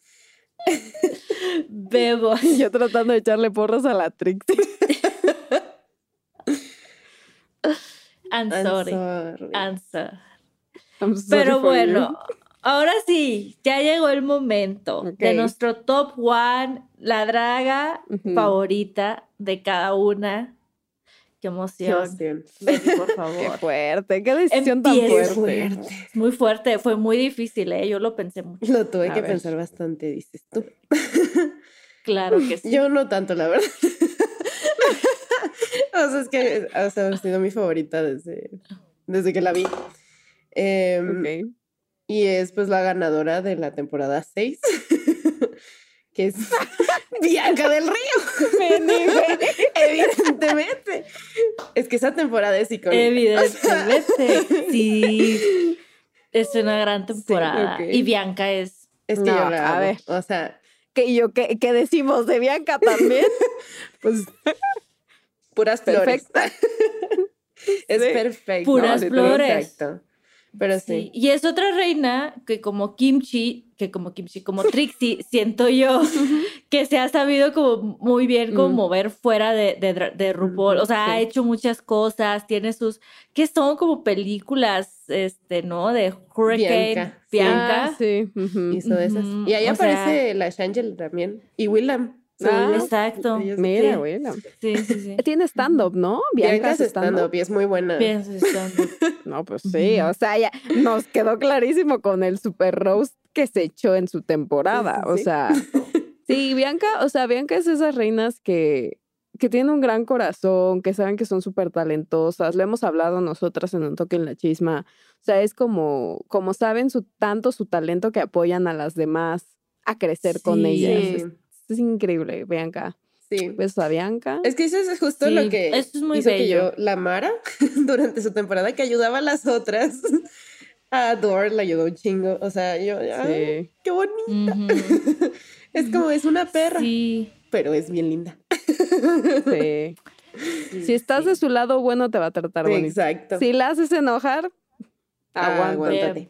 Vemos. Yo tratando de echarle porras a la Trixie. I'm I'm sorry. sorry. I'm sorry. I'm sorry Pero you. bueno, ahora sí, ya llegó el momento de nuestro top one, la draga favorita de cada una. Qué Qué emoción. Betty, por Qué favor. fuerte, qué decisión tan fuerte. Es muy fuerte, fue muy difícil, ¿eh? Yo lo pensé mucho. Lo tuve A que ver. pensar bastante, dices tú. Claro que sí. Yo no tanto, la verdad. o sea, es que o sea, ha sido mi favorita desde, desde que la vi. Em, Ok. Y es pues la ganadora de la temporada 6, que es Bianca del Río. Evidentemente. Es que esa temporada es icónica. Evidentemente, sí. Es una gran temporada. Y Bianca es. Es que No, yo la a ver. O sea, ¿Qué, yo, ¿qué, qué decimos de Bianca también? pues puras flores. Perfecta. es Sí. perfecto. Puras flores. Exacto. Pero sí. Sí. Y es otra reina que como Kimchi, que como Kimchi, como Trixie, siento yo, que se ha sabido como muy bien como Mm. mover fuera de, de, Dra- de RuPaul. O sea, ha hecho muchas cosas, tiene sus, que son como películas, este, ¿no? De Hurricane, Bianca. Ah, sí. ujú. Hizo esas. Y ahí o sea- aparece la Shangel también. Y Willam. Ah, exacto. Mira, sí. bueno. Sí, sí, sí. Tiene stand-up, ¿no? Bianca Bianca es stand-up y es muy buena. Pienso estando. No, pues sí, o sea, ya nos quedó clarísimo con el super roast que se echó en su temporada. Sí, sí, O sea, sí, Bianca, o sea, Bianca es esas reinas que, que tienen un gran corazón, que saben que son súper talentosas. Lo hemos hablado nosotras en un toque en la chisma. O sea, es como, como saben su, tanto su talento que apoyan a las demás a crecer con ellas. Sí. Es, increíble, Bianca. Sí. Besos a Bianca. Es que eso es justo Sí, lo que eso es muy hizo que yo la amara durante su temporada, que ayudaba a las otras. A Dor la ayudó un chingo. O sea, yo, ay, Sí. qué bonito. Ujú. Es como, es una perra, Sí. pero es bien linda. Sí. Si estás de su lado bueno, te va a tratar bonito. Exacto. Si la haces enojar, aguántate.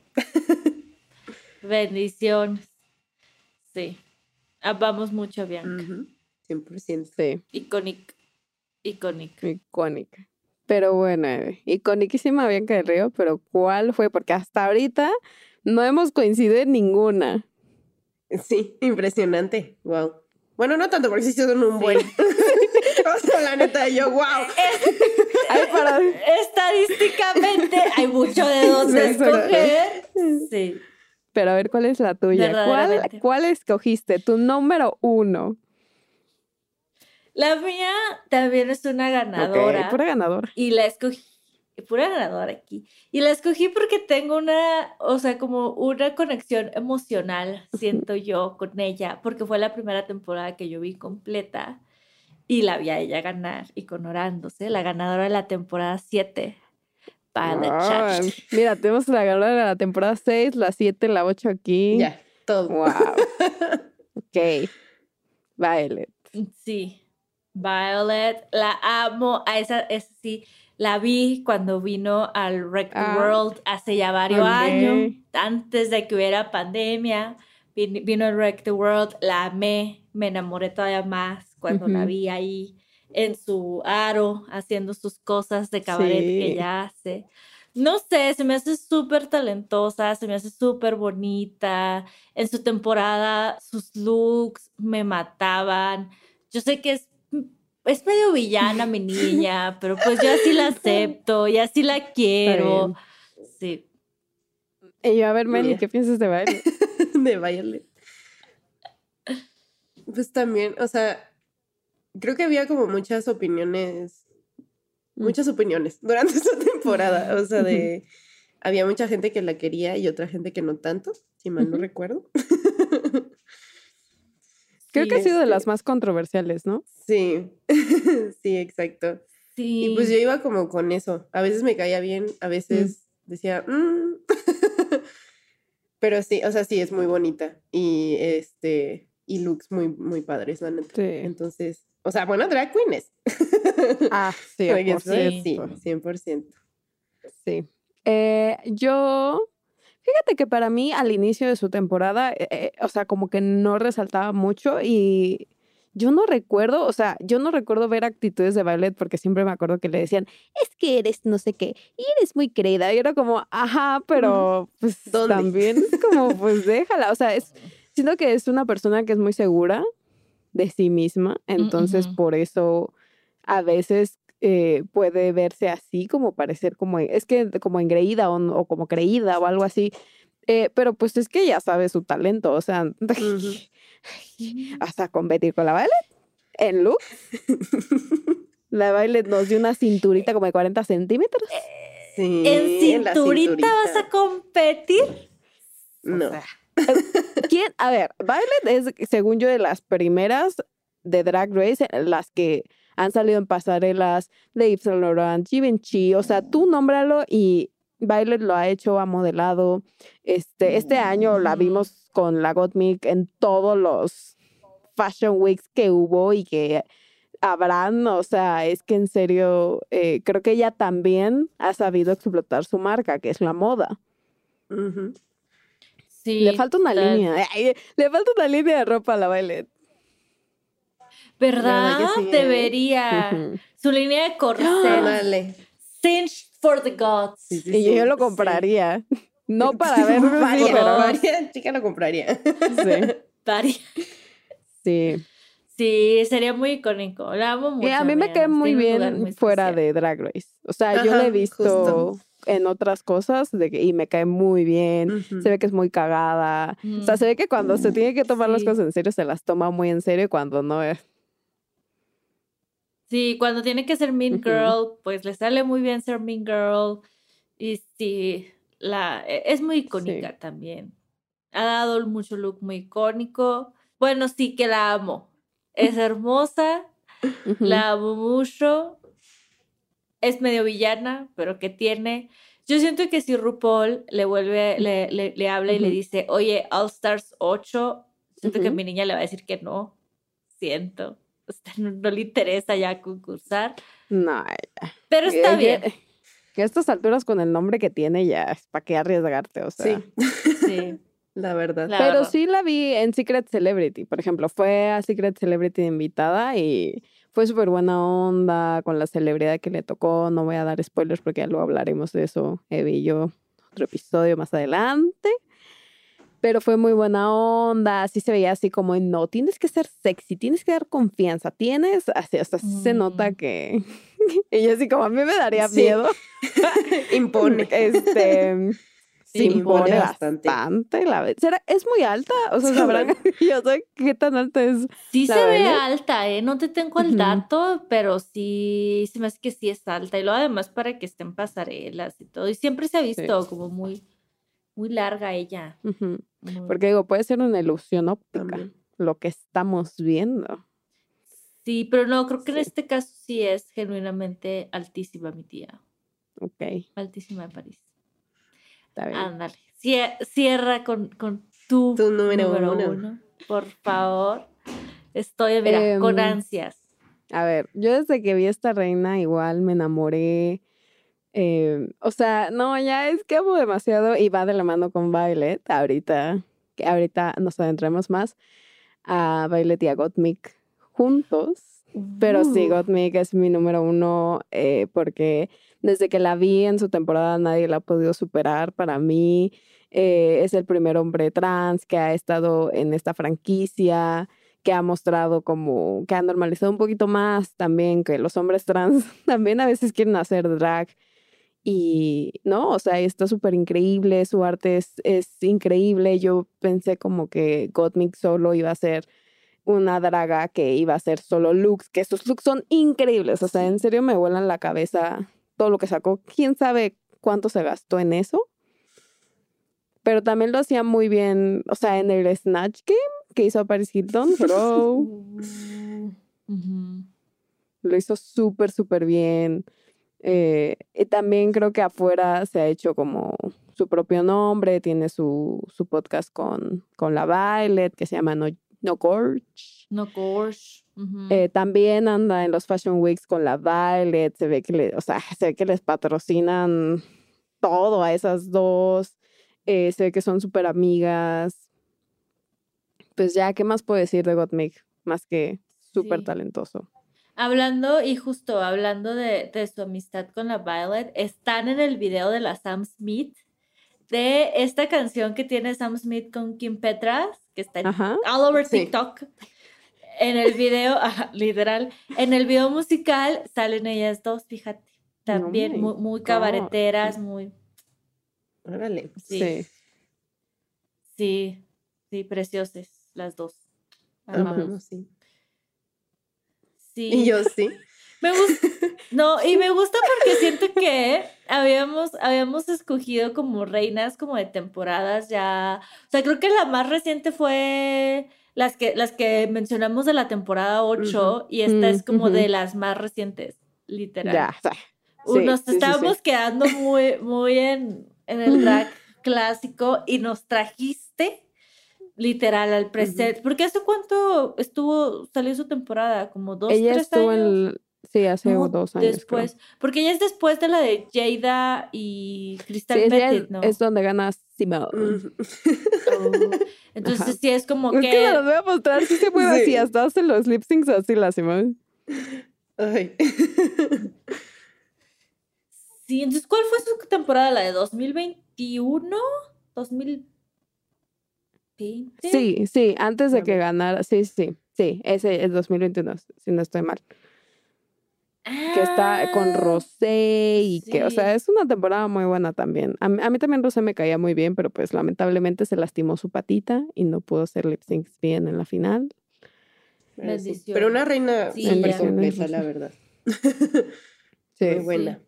Bendiciones. Sí. Amamos mucho a Bianca. Ujú, 100%. Sí, Iconic. Iconic. icónica. Pero bueno, eh, iconiquísima Bianca del Río, pero ¿cuál fue? Porque hasta ahorita no hemos coincidido en ninguna. Sí, impresionante. Wow. Bueno, no tanto porque sí son un buen. o sea, la neta, yo, wow. Ay, para... Estadísticamente hay mucho de dónde escoger. Sí. Pero a ver, ¿cuál es la tuya? ¿Cuál. ¿Cuál escogiste? Tu número uno. La mía también es una ganadora. Ok, pura ganadora. Y la escogí, pura ganadora aquí. Y la escogí porque tengo una, o sea, como una conexión emocional, siento yo, con ella, porque fue la primera temporada que yo vi completa y la vi a ella ganar y coronándose, la ganadora de la temporada 7, Violet Ah, Chachki. mira, tenemos la ganadora de la temporada 6, la 7, la 8 aquí. Ya, todo. Wow. ok. Violet. Sí, Violet, la amo, a esa, esa sí, la vi cuando vino al Wreck the Ah. World hace ya varios años, antes de que hubiera pandemia, vin- vino al Wreck the World, la amé, me enamoré todavía más cuando la vi ahí en su aro, haciendo sus cosas de cabaret Sí. que ella hace. No sé, se me hace súper talentosa, se me hace súper bonita. En su temporada, sus looks me mataban. Yo sé que es, es medio villana mi niña, pero pues yo así la acepto y así la quiero. Sí. Y yo, a ver, Meli. ¿qué piensas de Violet? de Violet. Pues también, o sea, creo que había como muchas opiniones, Mm. muchas opiniones durante esa temporada. O sea, de. Había mucha gente que la quería y otra gente que no tanto, si mal no recuerdo. Creo Sí, que ha sido de este- las más controversiales, ¿no? Sí, sí, exacto. Sí. Y pues yo iba como con eso. A veces me caía bien, a veces decía, "Mm". pero sí, o sea, sí, es muy bonita. Y este, y looks muy, muy padres, la neta. Sí. Entonces, o sea, bueno, drag queen es. Ah, sí, Oye, por eso es- cierto. sí, 100%. Sí. Eh, yo, fíjate que para mí al inicio de su temporada, eh, eh, o sea, como que no resaltaba mucho y yo no recuerdo, o sea, yo no recuerdo ver actitudes de Violet porque siempre me acuerdo que le decían, es que eres no sé qué, y eres muy creída. Y era como, ajá, pero pues también es como, pues déjala. O sea, es, siento que es una persona que es muy segura de sí misma, entonces por eso a veces eh, puede verse así, como parecer como, es que como engreída o, o como creída o algo así. Eh, pero pues es que ella sabe su talento, o sea, hasta competir con la Violet en look. La Violet nos dio una cinturita como de 40 centímetros. Sí, ¿En cinturita vas a competir? No. O sea, ¿Quién? A ver, Violet es, según yo, de las primeras de Drag Race, eh, las que han salido en pasarelas de Yves Saint Laurent, Givenchy, o sea, tú nómbralo y Violet lo ha hecho, ha modelado. Este, este año la vimos con la Gottmik en todos los Fashion Weeks que hubo y que habrán, o sea, es que en serio, eh, creo que ella también ha sabido explotar su marca, que es la moda. Ujú. Sí, Le falta una línea, ay, le falta una línea de ropa a la Violet. ¿Verdad? ¿Verdad que sí, eh? Debería. Su línea de corset. Ándale. Cinch for the gods. Sí, sí, Y yo, lo sí. compraría. No para ver, Varia, pero varia chica lo compraría. sí, Vari- sí. Sí, sería muy icónico. La amo mucho. Y a mí me cae muy bien muy fuera especial. de Drag Race. O sea, yo la he visto justo. En otras cosas de que- y me cae muy bien. Se ve que es muy cagada. O sea, Mm. se ve que cuando se tiene que tomar las cosas en serio, se las toma muy en serio y cuando no es. Sí, cuando tiene que ser Mean. Girl, pues le sale muy bien ser Mean Girl. Y sí, la, e- es muy icónica también. Ha dado mucho look muy icónico. Bueno, sí que la amo. Es hermosa, la amo mucho. Es medio villana, pero que tiene. Yo siento que si RuPaul le vuelve, le, le, le habla y le dice, oye, All Stars 8, siento que mi niña le va a decir que no. Siento. O sea, no, no le interesa ya concursar. No, ya. Pero está bien. ya- Que a estas alturas con el nombre que tiene ya es para qué arriesgarte, o sea. Sí, Sí. la verdad. La Pero verdad. sí la vi en Secret Celebrity, por ejemplo. Fue a Secret Celebrity invitada y fue súper buena onda con la celebridad que le tocó. No voy a dar spoilers porque ya luego hablaremos de eso, Evi y yo, otro episodio más adelante. Pero fue muy buena onda, así se veía así como en no, tienes que ser sexy, tienes que dar confianza, tienes, así hasta así se nota Mm. que ella así como a mí me daría Sí. miedo. Impone. Este, Sí, impone impone bastante. bastante. la ¿Será, ¿Es muy alta? O sea, sabrán yo sé qué tan alta es. Sí La se ve alta, ¿eh? No te tengo el dato, pero sí, se me hace que sí es alta. Y luego además para que estén pasarelas y todo. Y siempre se ha visto como muy, muy larga ella. Muy- Porque digo, puede ser una ilusión óptica, También. lo que estamos viendo. Sí, pero no, creo que en este caso sí es genuinamente altísima mi tía. Ok, Altísima de París. Está bien. Ándale. Cie- Cierra con, con tu, Tu número número uno. uno. Por favor. Estoy, mira, con Em, ansias. A ver, yo desde que vi a esta reina igual me enamoré. eh, o sea, no, ya es que amo demasiado y va de la mano con Violet. Ahorita, que ahorita nos adentremos más a Violet y a Gottmik juntos. Pero sí. Gottmik es mi número uno eh, porque desde que la vi en su temporada nadie la ha podido superar. Para mí eh, es el primer hombre trans que ha estado en esta franquicia, que ha mostrado como, que ha normalizado un poquito más también que los hombres trans también a veces quieren hacer drag. Y no, o sea, está súper increíble, su arte es, es increíble. Yo pensé como que Gottmik solo iba a ser una draga que iba a hacer solo looks, que sus looks son increíbles. O sea, en serio me vuelan la cabeza todo lo que sacó. ¿Quién sabe cuánto se gastó en eso? Pero también lo hacía muy bien, o sea, en el Snatch Game que hizo Paris Hilton, Uh, ujú. lo hizo súper, súper bien. Eh, y también creo que afuera se ha hecho como su propio nombre, tiene su, su podcast con, con la Violet que se llama No, no Gorge. No Gorge. Ujú. Eh, también anda en los Fashion Weeks con la Violet, se ve que le, o sea, se ve que les patrocinan todo a esas dos, eh, se ve que son súper amigas. Pues ya, ¿qué más puedo decir de Gottmik? Más que súper Sí. talentoso. Hablando, y justo hablando de, de su amistad con la Violet, están en el video de la Sam Smith, de esta canción que tiene Sam Smith con Kim Petras, que está en all over Sí. TikTok. En el video, literal, en el video musical salen ellas dos, fíjate. También muy, cabareteras, muy. Órale. Sí, Sí. sí, sí, preciosas las dos. Amamos, Amamos. sí. Sí. Y yo sí. Me gusta. No, y me gusta porque siento que habíamos, habíamos escogido como reinas como de temporadas ya. O sea, creo que la más reciente fue las que, las que mencionamos de la temporada 8 y esta es como de las más recientes, literal. Ya. Sí, nos sí, estábamos quedando muy, muy en, en el drag clásico y nos trajiste literal al presente. Porque hace cuánto estuvo, salió su temporada, como dos, Ella tres estuvo años. en. Sí, hace dos años. creo. Después, porque ella es después de la de Jada y Crystal es, ¿no? es donde gana Simone. Mm. Oh. Entonces Ajá. sí es como Es que... que me las voy a mostrar, sí se mueve así, Sí. hasta hace los lip syncs así la Simone. Ay. Sí, entonces ¿cuál fue su temporada? ¿La de 2021? ¿2020? Sí, sí, antes de que ganara, sí, sí, sí, ese es 2021, si no estoy mal. Que está con Ah, Rosé y que, o sea, es una temporada muy buena también. A, mí- a mí también Rosé me caía muy bien, pero pues lamentablemente se lastimó su patita y no pudo hacer lip syncs bien en la final. Pero, una reina Sí, súper completa, la verdad. Sí, Muy buena.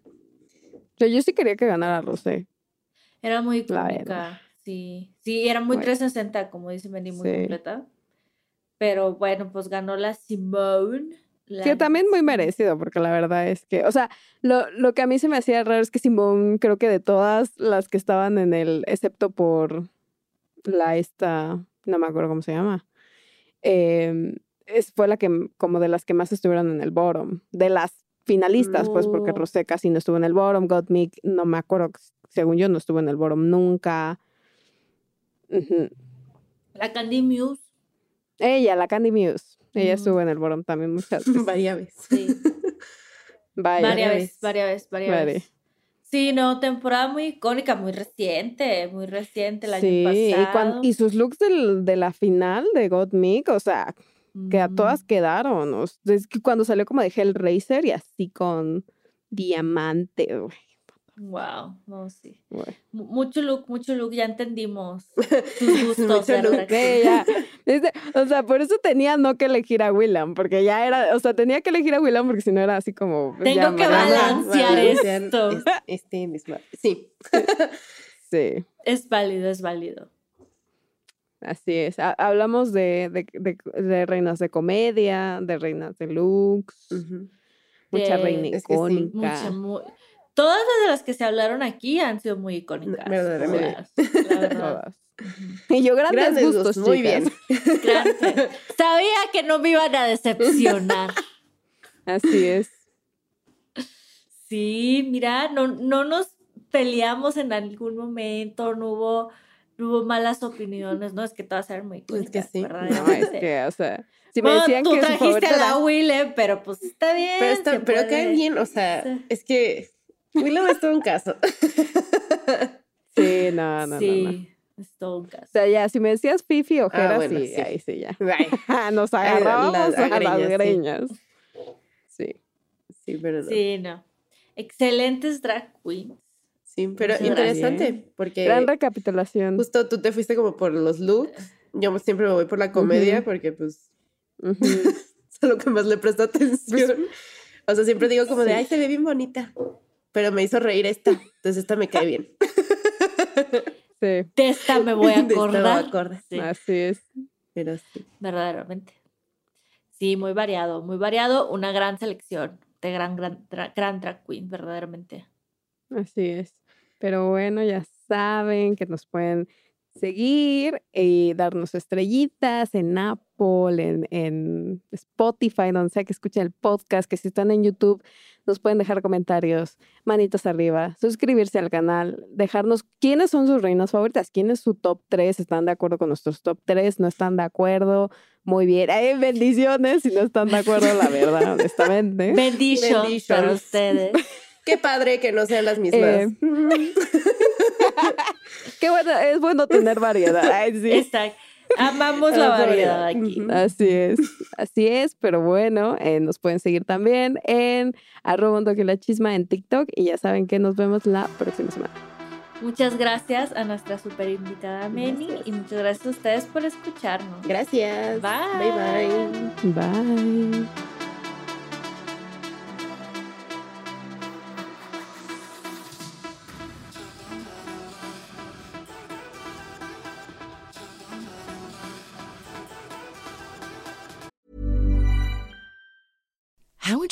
O sea, yo sí quería que ganara Rosé. Era muy verdad. sí. Sí, era muy Bueno. 360, como dice Mandy, muy Sí. completa. Pero bueno, pues ganó la Simone. La Que también muy merecido, porque la verdad es que, o sea, lo, lo que a mí se me hacía raro es que Simón, creo que de todas las que estaban en el, excepto por la esta, no me acuerdo cómo se llama, em, es, fue la que, como de las que más estuvieron en el bottom, de las finalistas, pues, porque. Rosé casi no estuvo en el bottom, Gottmik, no me acuerdo, según yo no estuvo en el bottom nunca. La Candy Muse, Ella, la Candy Muse, ella estuvo en el bottom también muchas veces. Varias veces. sí. Vaya. varias vez. veces, varias veces, varias veces. Sí, no, temporada muy icónica, muy reciente, muy reciente el año Sí, y, pasado. cuan- y sus looks del- de la final de God Meek, o sea, que a todas quedaron. o Es que cuando salió como de Hellraiser y así con diamante, güey, Wow, no, sí. Mucho look, mucho look, ya entendimos tus gustos. Look. queen. ya. Este, o sea, por eso tenía no que elegir a Willam, porque ya era, o sea, tenía que elegir a Willam porque si no era así como. Tengo ya que balancear Balancear esto. es- Este mismo. Sí. Sí, Es válido, es válido. así es. Ha- hablamos de, de, de- de reinas de comedia, de reinas de looks, mucha De- reina es que sí, icónica. Mucha, muy- Todas las de las que se hablaron aquí han sido muy icónicas. Verdaderamente. todas, La verdad. Todas. Y yo grandes, Grandes gustos, gustos, muy chicas. bien. Grande. Sabía que no me iban a decepcionar. Así es. Sí, mira, no, no nos peleamos en algún momento, no hubo, no hubo malas opiniones, no es que todas eran muy Es que icónicas, sí. ¿verdad? No, es que, o sea, si me Bueno, decían tú que trajiste a la Willem, pero pues está bien. Pero, está, pero cae bien, o sea, Sí. es que Willow es todo un caso. Sí, no, no, sí, no, no. es todo un caso. O sea, ya, si me decías Fifi o Jera, bueno, sí, sí. ahí sí, ya. Nos agarrábamos las a las greñas, sí. Sí. sí, pero no. Sí, Sí, no. Excelentes drag queens. pero Muchas interesante, gracias. porque Gran recapitulación. justo tú te fuiste como por los looks. Yo siempre me voy por la comedia porque pues es a lo que más le presto atención. O sea, siempre digo como de, Sí. ay, se ve bien bonita. Pero me hizo reír esta, entonces esta me cae bien. Sí, De esta me voy a De esta me voy a acordar. acordar. Sí, así es. Pero sí. verdaderamente. Sí, muy variado, muy variado. Una gran selección de gran, gran, gran drag queen, verdaderamente. Así es. Pero bueno, ya saben que nos pueden seguir y darnos estrellitas en Apple, en, en Spotify, donde sea que escuchen el podcast, que si están en YouTube nos pueden dejar comentarios, manitos arriba, suscribirse al canal, dejarnos quiénes son sus reinas favoritas, quién es su top 3, están de acuerdo con nuestros top 3, no están de acuerdo, muy bien, bendiciones si no están de acuerdo, la verdad, honestamente. Bendición para ustedes. Qué padre que no sean las mismas. Eh, Qué bueno, es bueno tener variedad. Ay, sí. Exacto. Amamos la Amamos la variedad aquí. Así es, así es, pero bueno, eh, nos pueden seguir también en arroba un toque la chisma en TikTok y ya saben que nos vemos la próxima semana. Muchas gracias a nuestra super invitada Meni y muchas gracias a ustedes por escucharnos. Gracias. Bye. Bye bye. Bye.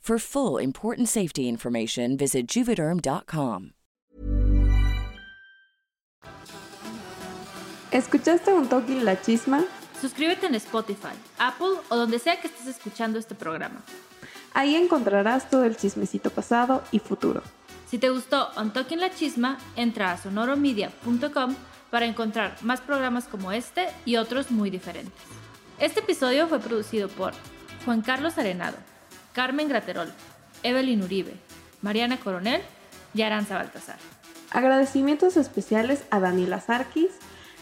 For full important safety information, visit juvederm.com. ¿Escuchaste un toque la chisma? Suscríbete en Spotify, Apple o donde sea que estés escuchando este programa. Ahí encontrarás todo el chismecito pasado y futuro. Si te gustó On Talking la Chisma, entra a sonoromedia.com para encontrar más programas como este y otros muy diferentes. Este episodio fue producido por Juan Carlos Arenado, Carmen Graterol, Evelyn Uribe, Mariana Coronel y Aranza Baltasar. Agradecimientos especiales a Daniela Sarkis,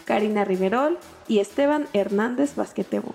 Karina Riverol y Esteban Hernández Basquetebo.